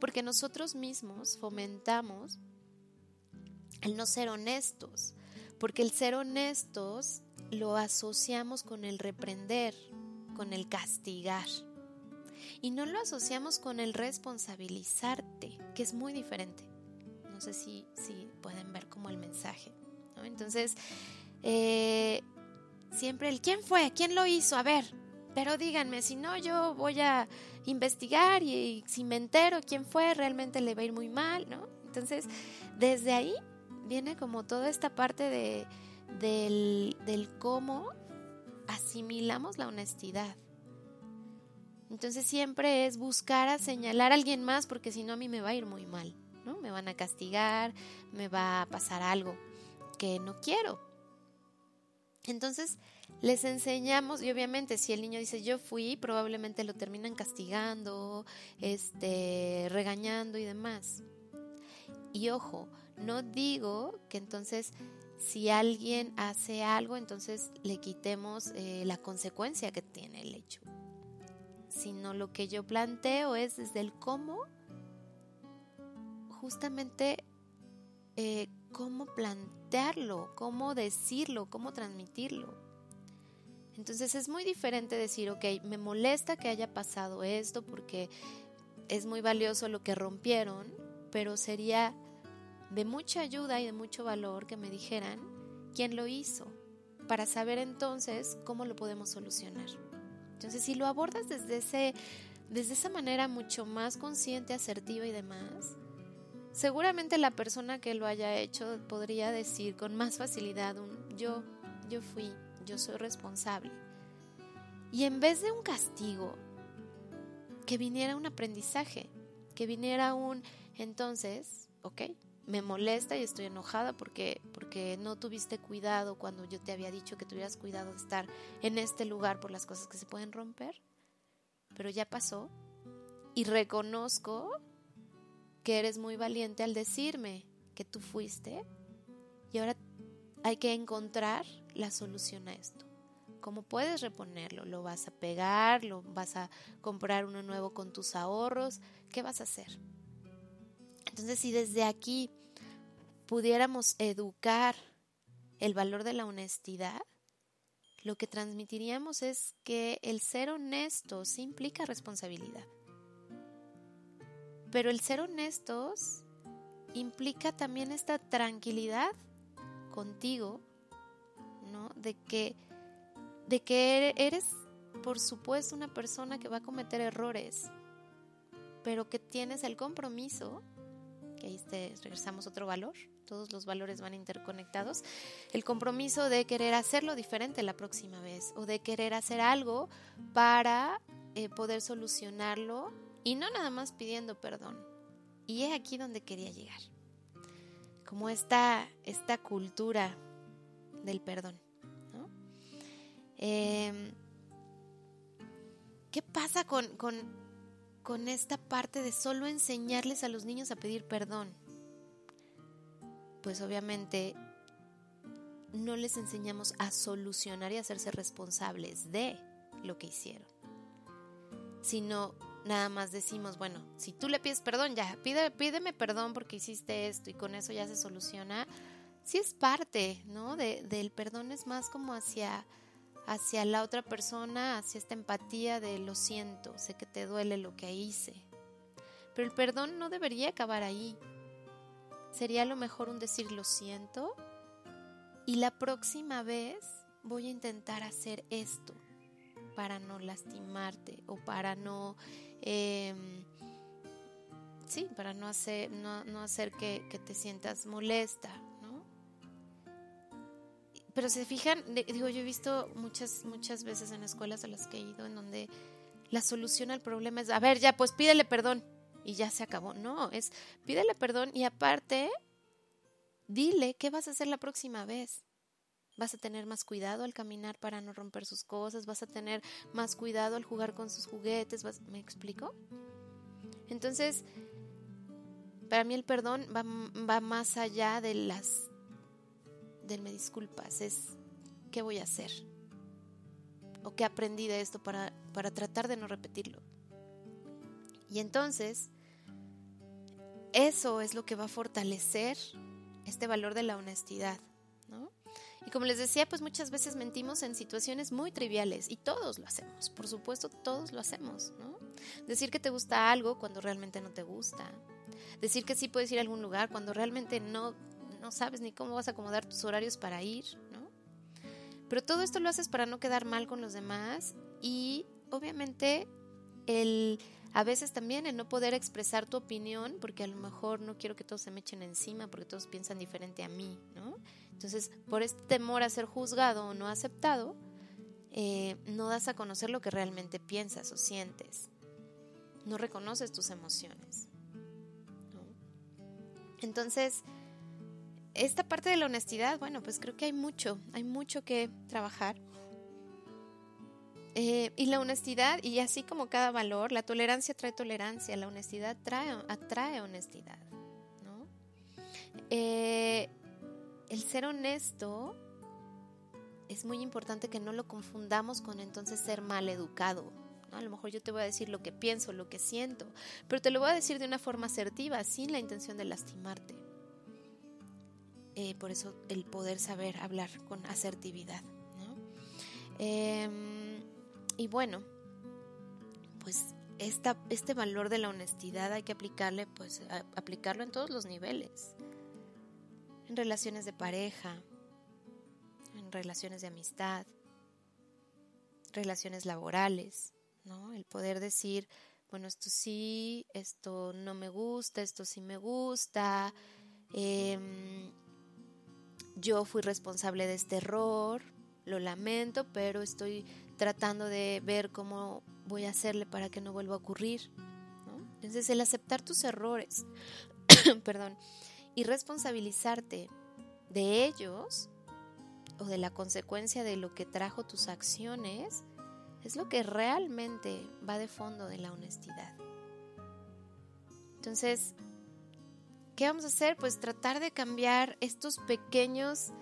[SPEAKER 2] Porque nosotros mismos fomentamos el no ser honestos, porque el ser honestos lo asociamos con el reprender, con el castigar. Y no lo asociamos con el responsabilizarte, que es muy diferente. No sé si, si pueden ver como el mensaje. Entonces, eh, siempre el ¿quién fue? ¿Quién lo hizo? A ver, pero díganme, si no, yo voy a investigar y, si me entero quién fue, realmente le va a ir muy mal, ¿no? Entonces, desde ahí viene como toda esta parte de del, cómo asimilamos la honestidad. Entonces siempre es buscar a señalar a alguien más porque si no a mí me va a ir muy mal, ¿no? Me van a castigar, me va a pasar algo que no quiero. Entonces les enseñamos y obviamente si el niño dice yo fui, probablemente lo terminan castigando, este, regañando y demás. Y ojo, no digo que entonces si alguien hace algo, entonces le quitemos eh, la consecuencia que tiene el hecho. Sino lo que yo planteo es desde el cómo, justamente eh, cómo plantearlo, cómo decirlo, cómo transmitirlo. Entonces es muy diferente decir, ok, me molesta que haya pasado esto porque es muy valioso lo que rompieron, pero sería de mucha ayuda y de mucho valor que me dijeran quién lo hizo, para saber entonces cómo lo podemos solucionar. Entonces, si lo abordas desde, ese, desde esa manera mucho más consciente, asertiva y demás, seguramente la persona que lo haya hecho podría decir con más facilidad un yo, yo fui, yo soy responsable. Y en vez de un castigo, que viniera un aprendizaje, que viniera un entonces, ok, me molesta y estoy enojada porque, porque no tuviste cuidado cuando yo te había dicho que tuvieras cuidado de estar en este lugar por las cosas que se pueden romper. Pero ya pasó y reconozco que eres muy valiente al decirme que tú fuiste y ahora hay que encontrar la solución a esto. ¿Cómo puedes reponerlo? ¿Lo vas a pegar? ¿Lo vas a comprar uno nuevo con tus ahorros? ¿Qué vas a hacer? Entonces, si desde aquí pudiéramos educar el valor de la honestidad, lo que transmitiríamos es que el ser honestos implica responsabilidad. Pero el ser honestos implica también esta tranquilidad contigo, ¿no? De que, de que eres, por supuesto, una persona que va a cometer errores, pero que tienes el compromiso, que ahí regresamos a otro valor, todos los valores van interconectados, el compromiso de querer hacerlo diferente la próxima vez o de querer hacer algo para eh, poder solucionarlo y no nada más pidiendo perdón. Y es aquí donde quería llegar como esta, esta cultura del perdón. Em, ¿Qué pasa con, con esta parte de solo enseñarles a los niños a pedir perdón? Pues obviamente no les enseñamos a solucionar y a hacerse responsables de lo que hicieron, sino nada más decimos, bueno, si tú le pides perdón, ya, pide, pídeme perdón porque hiciste esto y con eso ya se soluciona, sí es parte, ¿no? De, del perdón es más como hacia, hacia la otra persona, hacia esta empatía de lo siento, sé que te duele lo que hice. Pero el perdón no debería acabar ahí. Sería lo mejor un decir lo siento y la próxima vez voy a intentar hacer esto para no lastimarte o para no Em, sí, para no hacer, no, hacer que, te sientas molesta, ¿no? Pero se fijan, digo, yo he visto muchas, muchas veces en escuelas a las que he ido en donde la solución al problema es, a ver, ya, pues pídele perdón y ya se acabó. No, es pídele perdón y aparte, dile qué vas a hacer la próxima vez. Vas a tener más cuidado al caminar para no romper sus cosas, vas a tener más cuidado al jugar con sus juguetes, ¿me explico? Entonces, para mí el perdón va, va más allá de las del me disculpas, es qué voy a hacer o qué aprendí de esto para, para tratar de no repetirlo. Y entonces, eso es lo que va a fortalecer este valor de la honestidad. Y como les decía, pues muchas veces mentimos en situaciones muy triviales y todos lo hacemos, por supuesto, todos lo hacemos, ¿no? Decir que te gusta algo cuando realmente no te gusta. Decir que sí puedes ir a algún lugar cuando realmente no, no sabes ni cómo vas a acomodar tus horarios para ir, ¿no? Pero todo esto lo haces para no quedar mal con los demás y obviamente el a veces también el no poder expresar tu opinión porque a lo mejor no quiero que todos se me echen encima porque todos piensan diferente a mí, ¿no? Entonces, por este temor a ser juzgado o no aceptado, eh, no das a conocer lo que realmente piensas o sientes. No reconoces tus emociones. Entonces, esta parte de la honestidad, bueno, pues creo que hay mucho, hay mucho que trabajar. Eh, y la honestidad, y así como cada valor, la tolerancia trae tolerancia, la honestidad trae, atrae honestidad. ¿no? Eh, el ser honesto es muy importante que no lo confundamos con entonces ser mal educado. A lo mejor yo te voy a decir lo que pienso, lo que siento, pero te lo voy a decir de una forma asertiva, sin la intención de lastimarte. Eh, por eso el poder saber hablar con asertividad. Em, y bueno, pues esta, este valor de la honestidad hay que aplicarle, pues aplicarlo en todos los niveles en relaciones de pareja, en relaciones de amistad, relaciones laborales, ¿no? El poder decir, bueno, esto sí, esto no me gusta, esto sí me gusta, em, yo fui responsable de este error, lo lamento, pero estoy tratando de ver cómo voy a hacerle para que no vuelva a ocurrir. Entonces, el aceptar tus errores, perdón, y responsabilizarte de ellos o de la consecuencia de lo que trajo tus acciones es lo que realmente va de fondo de la honestidad. Entonces, ¿qué vamos a hacer? Pues tratar de cambiar estos pequeños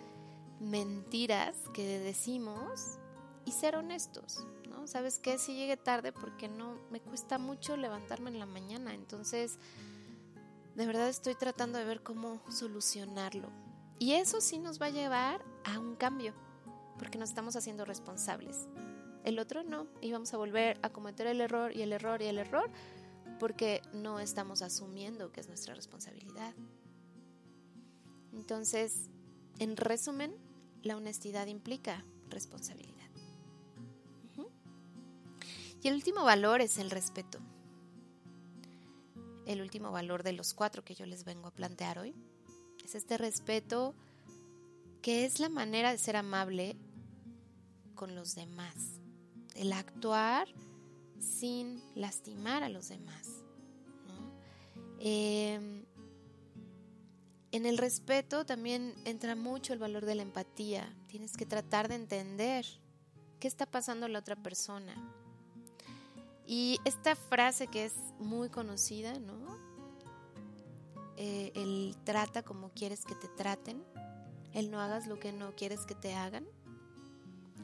[SPEAKER 2] mentiras que decimos y ser honestos, ¿no? ¿Sabes qué? Si llegué tarde porque no me cuesta mucho levantarme en la mañana, entonces de verdad estoy tratando de ver cómo solucionarlo. Y eso sí nos va a llevar a un cambio, porque nos estamos haciendo responsables. El otro no, y vamos a volver a cometer el error y el error y el error, porque no estamos asumiendo que es nuestra responsabilidad. Entonces, en resumen, la honestidad implica responsabilidad. Y el último valor es el respeto. El último valor de los cuatro que yo les vengo a plantear hoy es este respeto que es la manera de ser amable con los demás, el actuar sin lastimar a los demás. Em, en el respeto también entra mucho el valor de la empatía. Tienes que tratar de entender qué está pasando la otra persona. Y esta frase que es muy conocida, ¿no? Eh, el trata como quieres que te traten, el no hagas lo que no quieres que te hagan.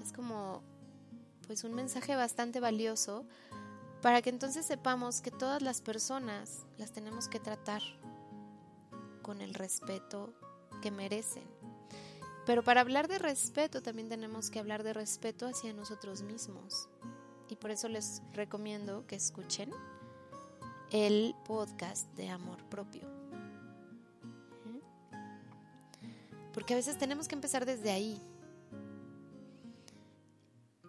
[SPEAKER 2] Es como pues un mensaje bastante valioso para que entonces sepamos que todas las personas las tenemos que tratar con el respeto que merecen. Pero para hablar de respeto también tenemos que hablar de respeto hacia nosotros mismos. Y por eso les recomiendo que escuchen el podcast de amor propio. Porque a veces tenemos que empezar desde ahí.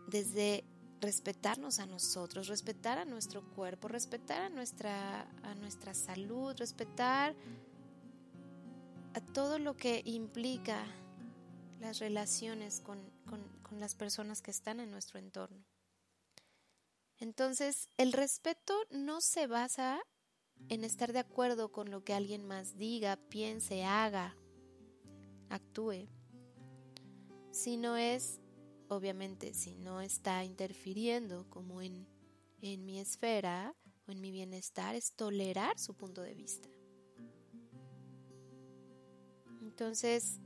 [SPEAKER 2] Desde respetarnos a nosotros, respetar a nuestro cuerpo, respetar a nuestra, a nuestra salud, respetar a todo lo que implica las relaciones con, con las personas que están en nuestro entorno. Entonces, el respeto no se basa en estar de acuerdo con lo que alguien más diga, piense, haga, actúe, sino es, obviamente, si no está interfiriendo como en, en mi esfera o en mi bienestar, es tolerar su punto de vista. Entonces,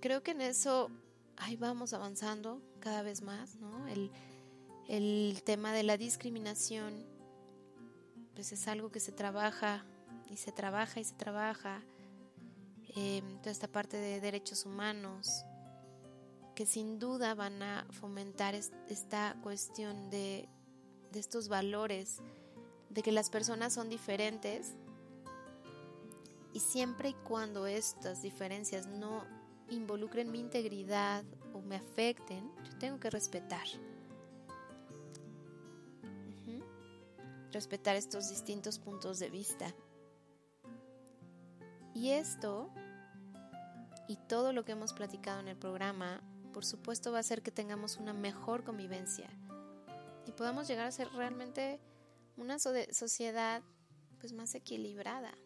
[SPEAKER 2] creo que en eso ahí vamos avanzando cada vez más, ¿no? El, el tema de la discriminación, pues es algo que se trabaja y se trabaja y se trabaja. Eh, toda esta parte de derechos humanos, que sin duda van a fomentar esta cuestión de, de estos valores, de que las personas son diferentes y siempre y cuando estas diferencias no involucren mi integridad o me afecten, yo tengo que respetar. Respetar estos distintos puntos de vista. Y esto y todo lo que hemos platicado en el programa, por supuesto, va a hacer que tengamos una mejor convivencia y podamos llegar a ser realmente una sociedad pues más equilibrada.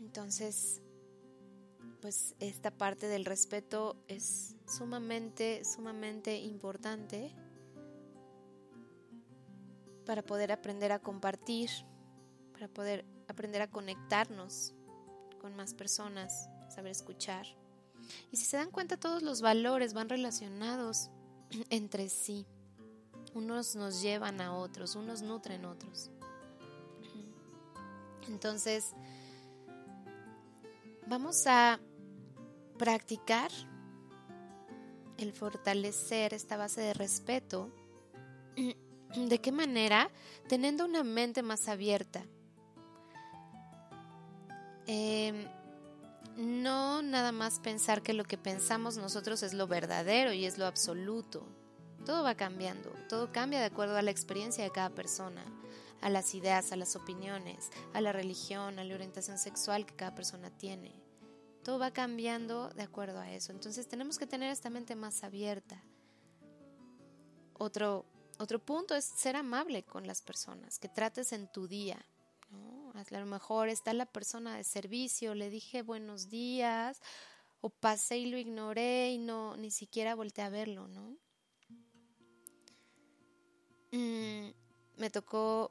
[SPEAKER 2] Entonces, pues esta parte del respeto es sumamente, sumamente importante para poder aprender a compartir, para poder aprender a conectarnos con más personas, saber escuchar. Y si se dan cuenta, todos los valores van relacionados entre sí. Unos nos llevan a otros, unos nutren otros. Entonces, Vamos a practicar el fortalecer esta base de respeto. ¿De qué manera? Teniendo una mente más abierta. Em, no nada más pensar que lo que pensamos nosotros es lo verdadero y es lo absoluto. Todo va cambiando, todo cambia de acuerdo a la experiencia de cada persona a las ideas, a las opiniones, a la religión, a la orientación sexual que cada persona tiene. Todo va cambiando de acuerdo a eso. Entonces tenemos que tener esta mente más abierta. Otro, otro punto es ser amable con las personas, que trates en tu día. A lo mejor está la persona de servicio, le dije buenos días, o pasé y lo ignoré y no ni siquiera volteé a verlo, ¿no? Mm, me tocó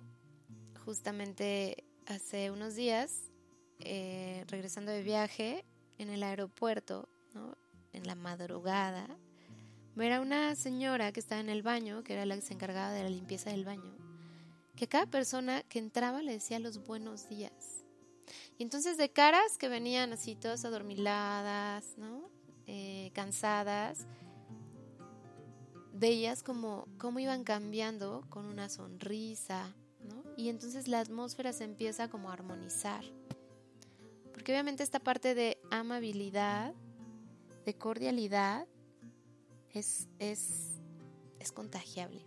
[SPEAKER 2] justamente hace unos días, eh, regresando de viaje en el aeropuerto, en la madrugada, ver a una señora que estaba en el baño, que era la que se encargaba de la limpieza del baño, que a cada persona que entraba le decía los buenos días. Y entonces de caras que venían así todas adormiladas, ¿no? Eh, cansadas, veías como cómo iban cambiando con una sonrisa, ¿no? Y entonces la atmósfera se empieza como a armonizar. Porque obviamente esta parte de amabilidad, de cordialidad, es, es, es contagiable.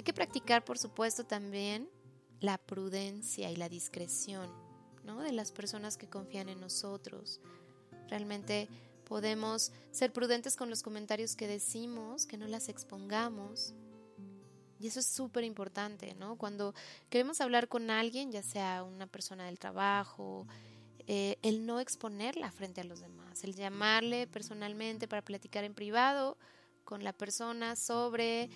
[SPEAKER 2] Hay que practicar, por supuesto, también la prudencia y la discreción ¿no? de las personas que confían en nosotros. Realmente podemos ser prudentes con los comentarios que decimos, que no las expongamos. Y eso es súper importante, ¿no? Cuando queremos hablar con alguien, ya sea una persona del trabajo, eh, el no exponerla frente a los demás, el llamarle personalmente para platicar en privado con la persona sobre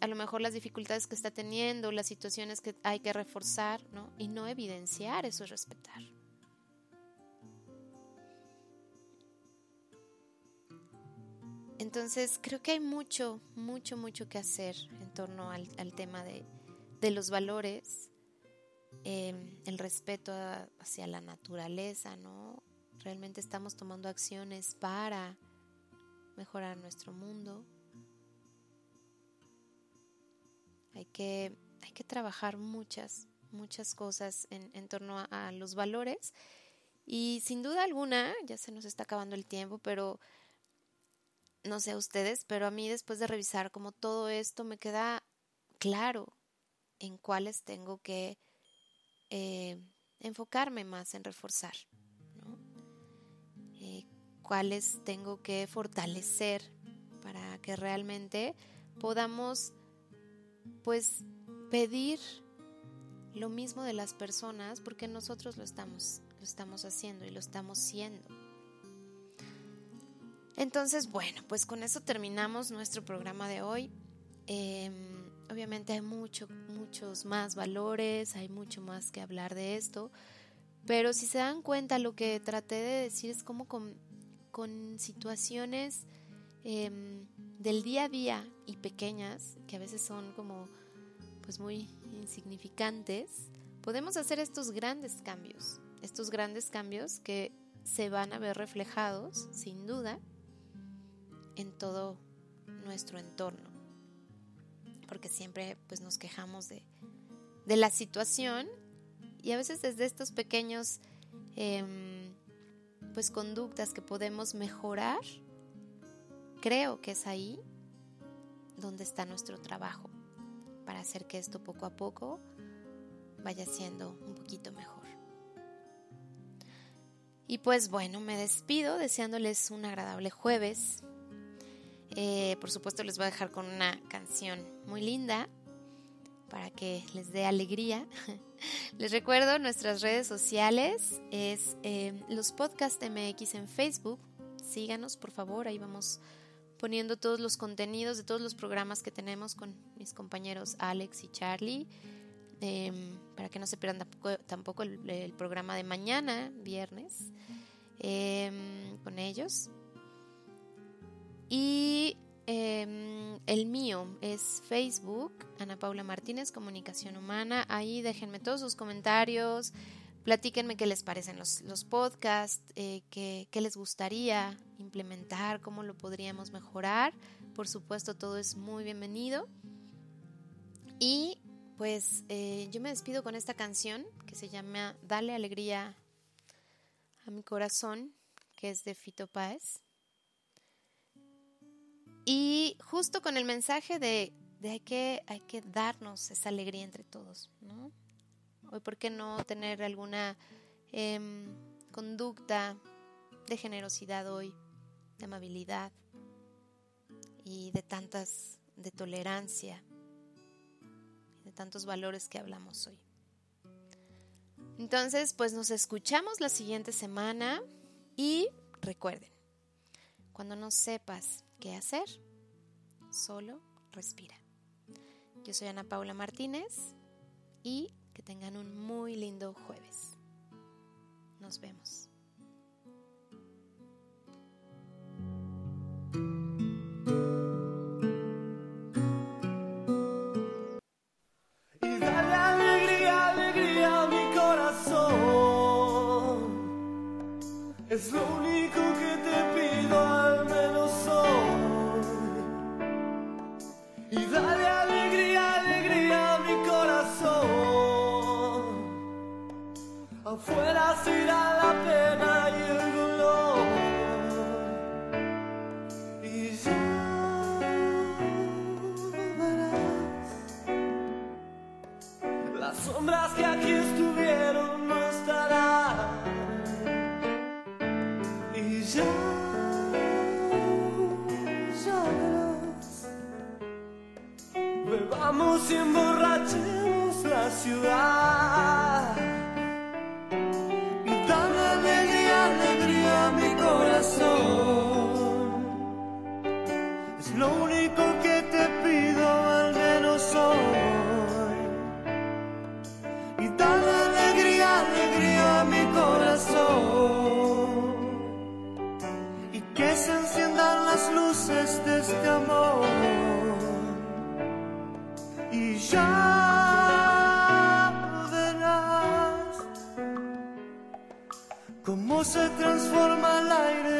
[SPEAKER 2] a lo mejor las dificultades que está teniendo, las situaciones que hay que reforzar, ¿no? Y no evidenciar, eso es respetar. Entonces creo que hay mucho, mucho, mucho que hacer en torno al, tema de, los valores, em, el respeto hacia la naturaleza, ¿no? Realmente estamos tomando acciones para mejorar nuestro mundo. Hay que, hay que trabajar muchas, muchas cosas en, torno a, a los valores. Y sin duda alguna, ya se nos está acabando el tiempo, pero no sé a ustedes, pero a mí después de revisar como todo esto me queda claro en cuáles tengo que eh, enfocarme más en reforzar, ¿no? Eh, cuáles tengo que fortalecer para que realmente podamos pues pedir lo mismo de las personas porque nosotros lo estamos, lo estamos haciendo y lo estamos siendo. Entonces, bueno, pues con eso terminamos nuestro programa de hoy. Em, obviamente hay mucho, muchos más valores, hay mucho más que hablar de esto, pero si se dan cuenta, lo que traté de decir es como con, situaciones em, del día a día y pequeñas, que a veces son como pues muy insignificantes, podemos hacer estos grandes cambios, estos grandes cambios que se van a ver reflejados, sin duda, en todo nuestro entorno. Porque siempre pues nos quejamos de, la situación y a veces desde estos pequeños em, pues conductas que podemos mejorar, creo que es ahí donde está nuestro trabajo para hacer que esto poco a poco vaya siendo un poquito mejor. Y pues bueno, me despido deseándoles un agradable jueves, eh, por supuesto les voy a dejar con una canción muy linda para que les dé alegría. les recuerdo nuestras redes sociales, es eh, los podcast MX en Facebook. Síganos por favor, ahí vamos poniendo todos los contenidos de todos los programas que tenemos con mis compañeros Alex y Charlie. Em, para que no se pierdan tampoco, el, programa de mañana, viernes, em, con ellos. Y em, el mío es Facebook, Ana Paula Martínez, Comunicación Humana. Ahí déjenme todos sus comentarios, platíquenme qué les parecen los, los podcasts, eh, qué, les gustaría implementar, cómo lo podríamos mejorar. Por supuesto, todo es muy bienvenido. Y pues eh, yo me despido con esta canción que se llama Dale alegría a mi corazón, que es de Fito Páez. Y justo con el mensaje de, que hay que darnos esa alegría entre todos, ¿no? Hoy, ¿por qué no tener alguna em, conducta de generosidad hoy, de amabilidad y de tantas, de tolerancia, de tantos valores que hablamos hoy. Entonces, pues nos escuchamos la siguiente semana y recuerden, cuando no sepas qué hacer, solo respira. Yo soy Ana Paula Martínez y que tengan un muy lindo jueves. Nos vemos.
[SPEAKER 4] Es lo único que te pido al menos hoy. Y dale alegría, alegría a mi corazón. Afuera será Nos emborrachemos la ciudad. Dan alegría, alegría a mi corazón. Es lo único que te pido, al menos hoy. Y dan alegría, alegría a mi corazón. Y que se enciendan las luces de este amor. se transforma el aire.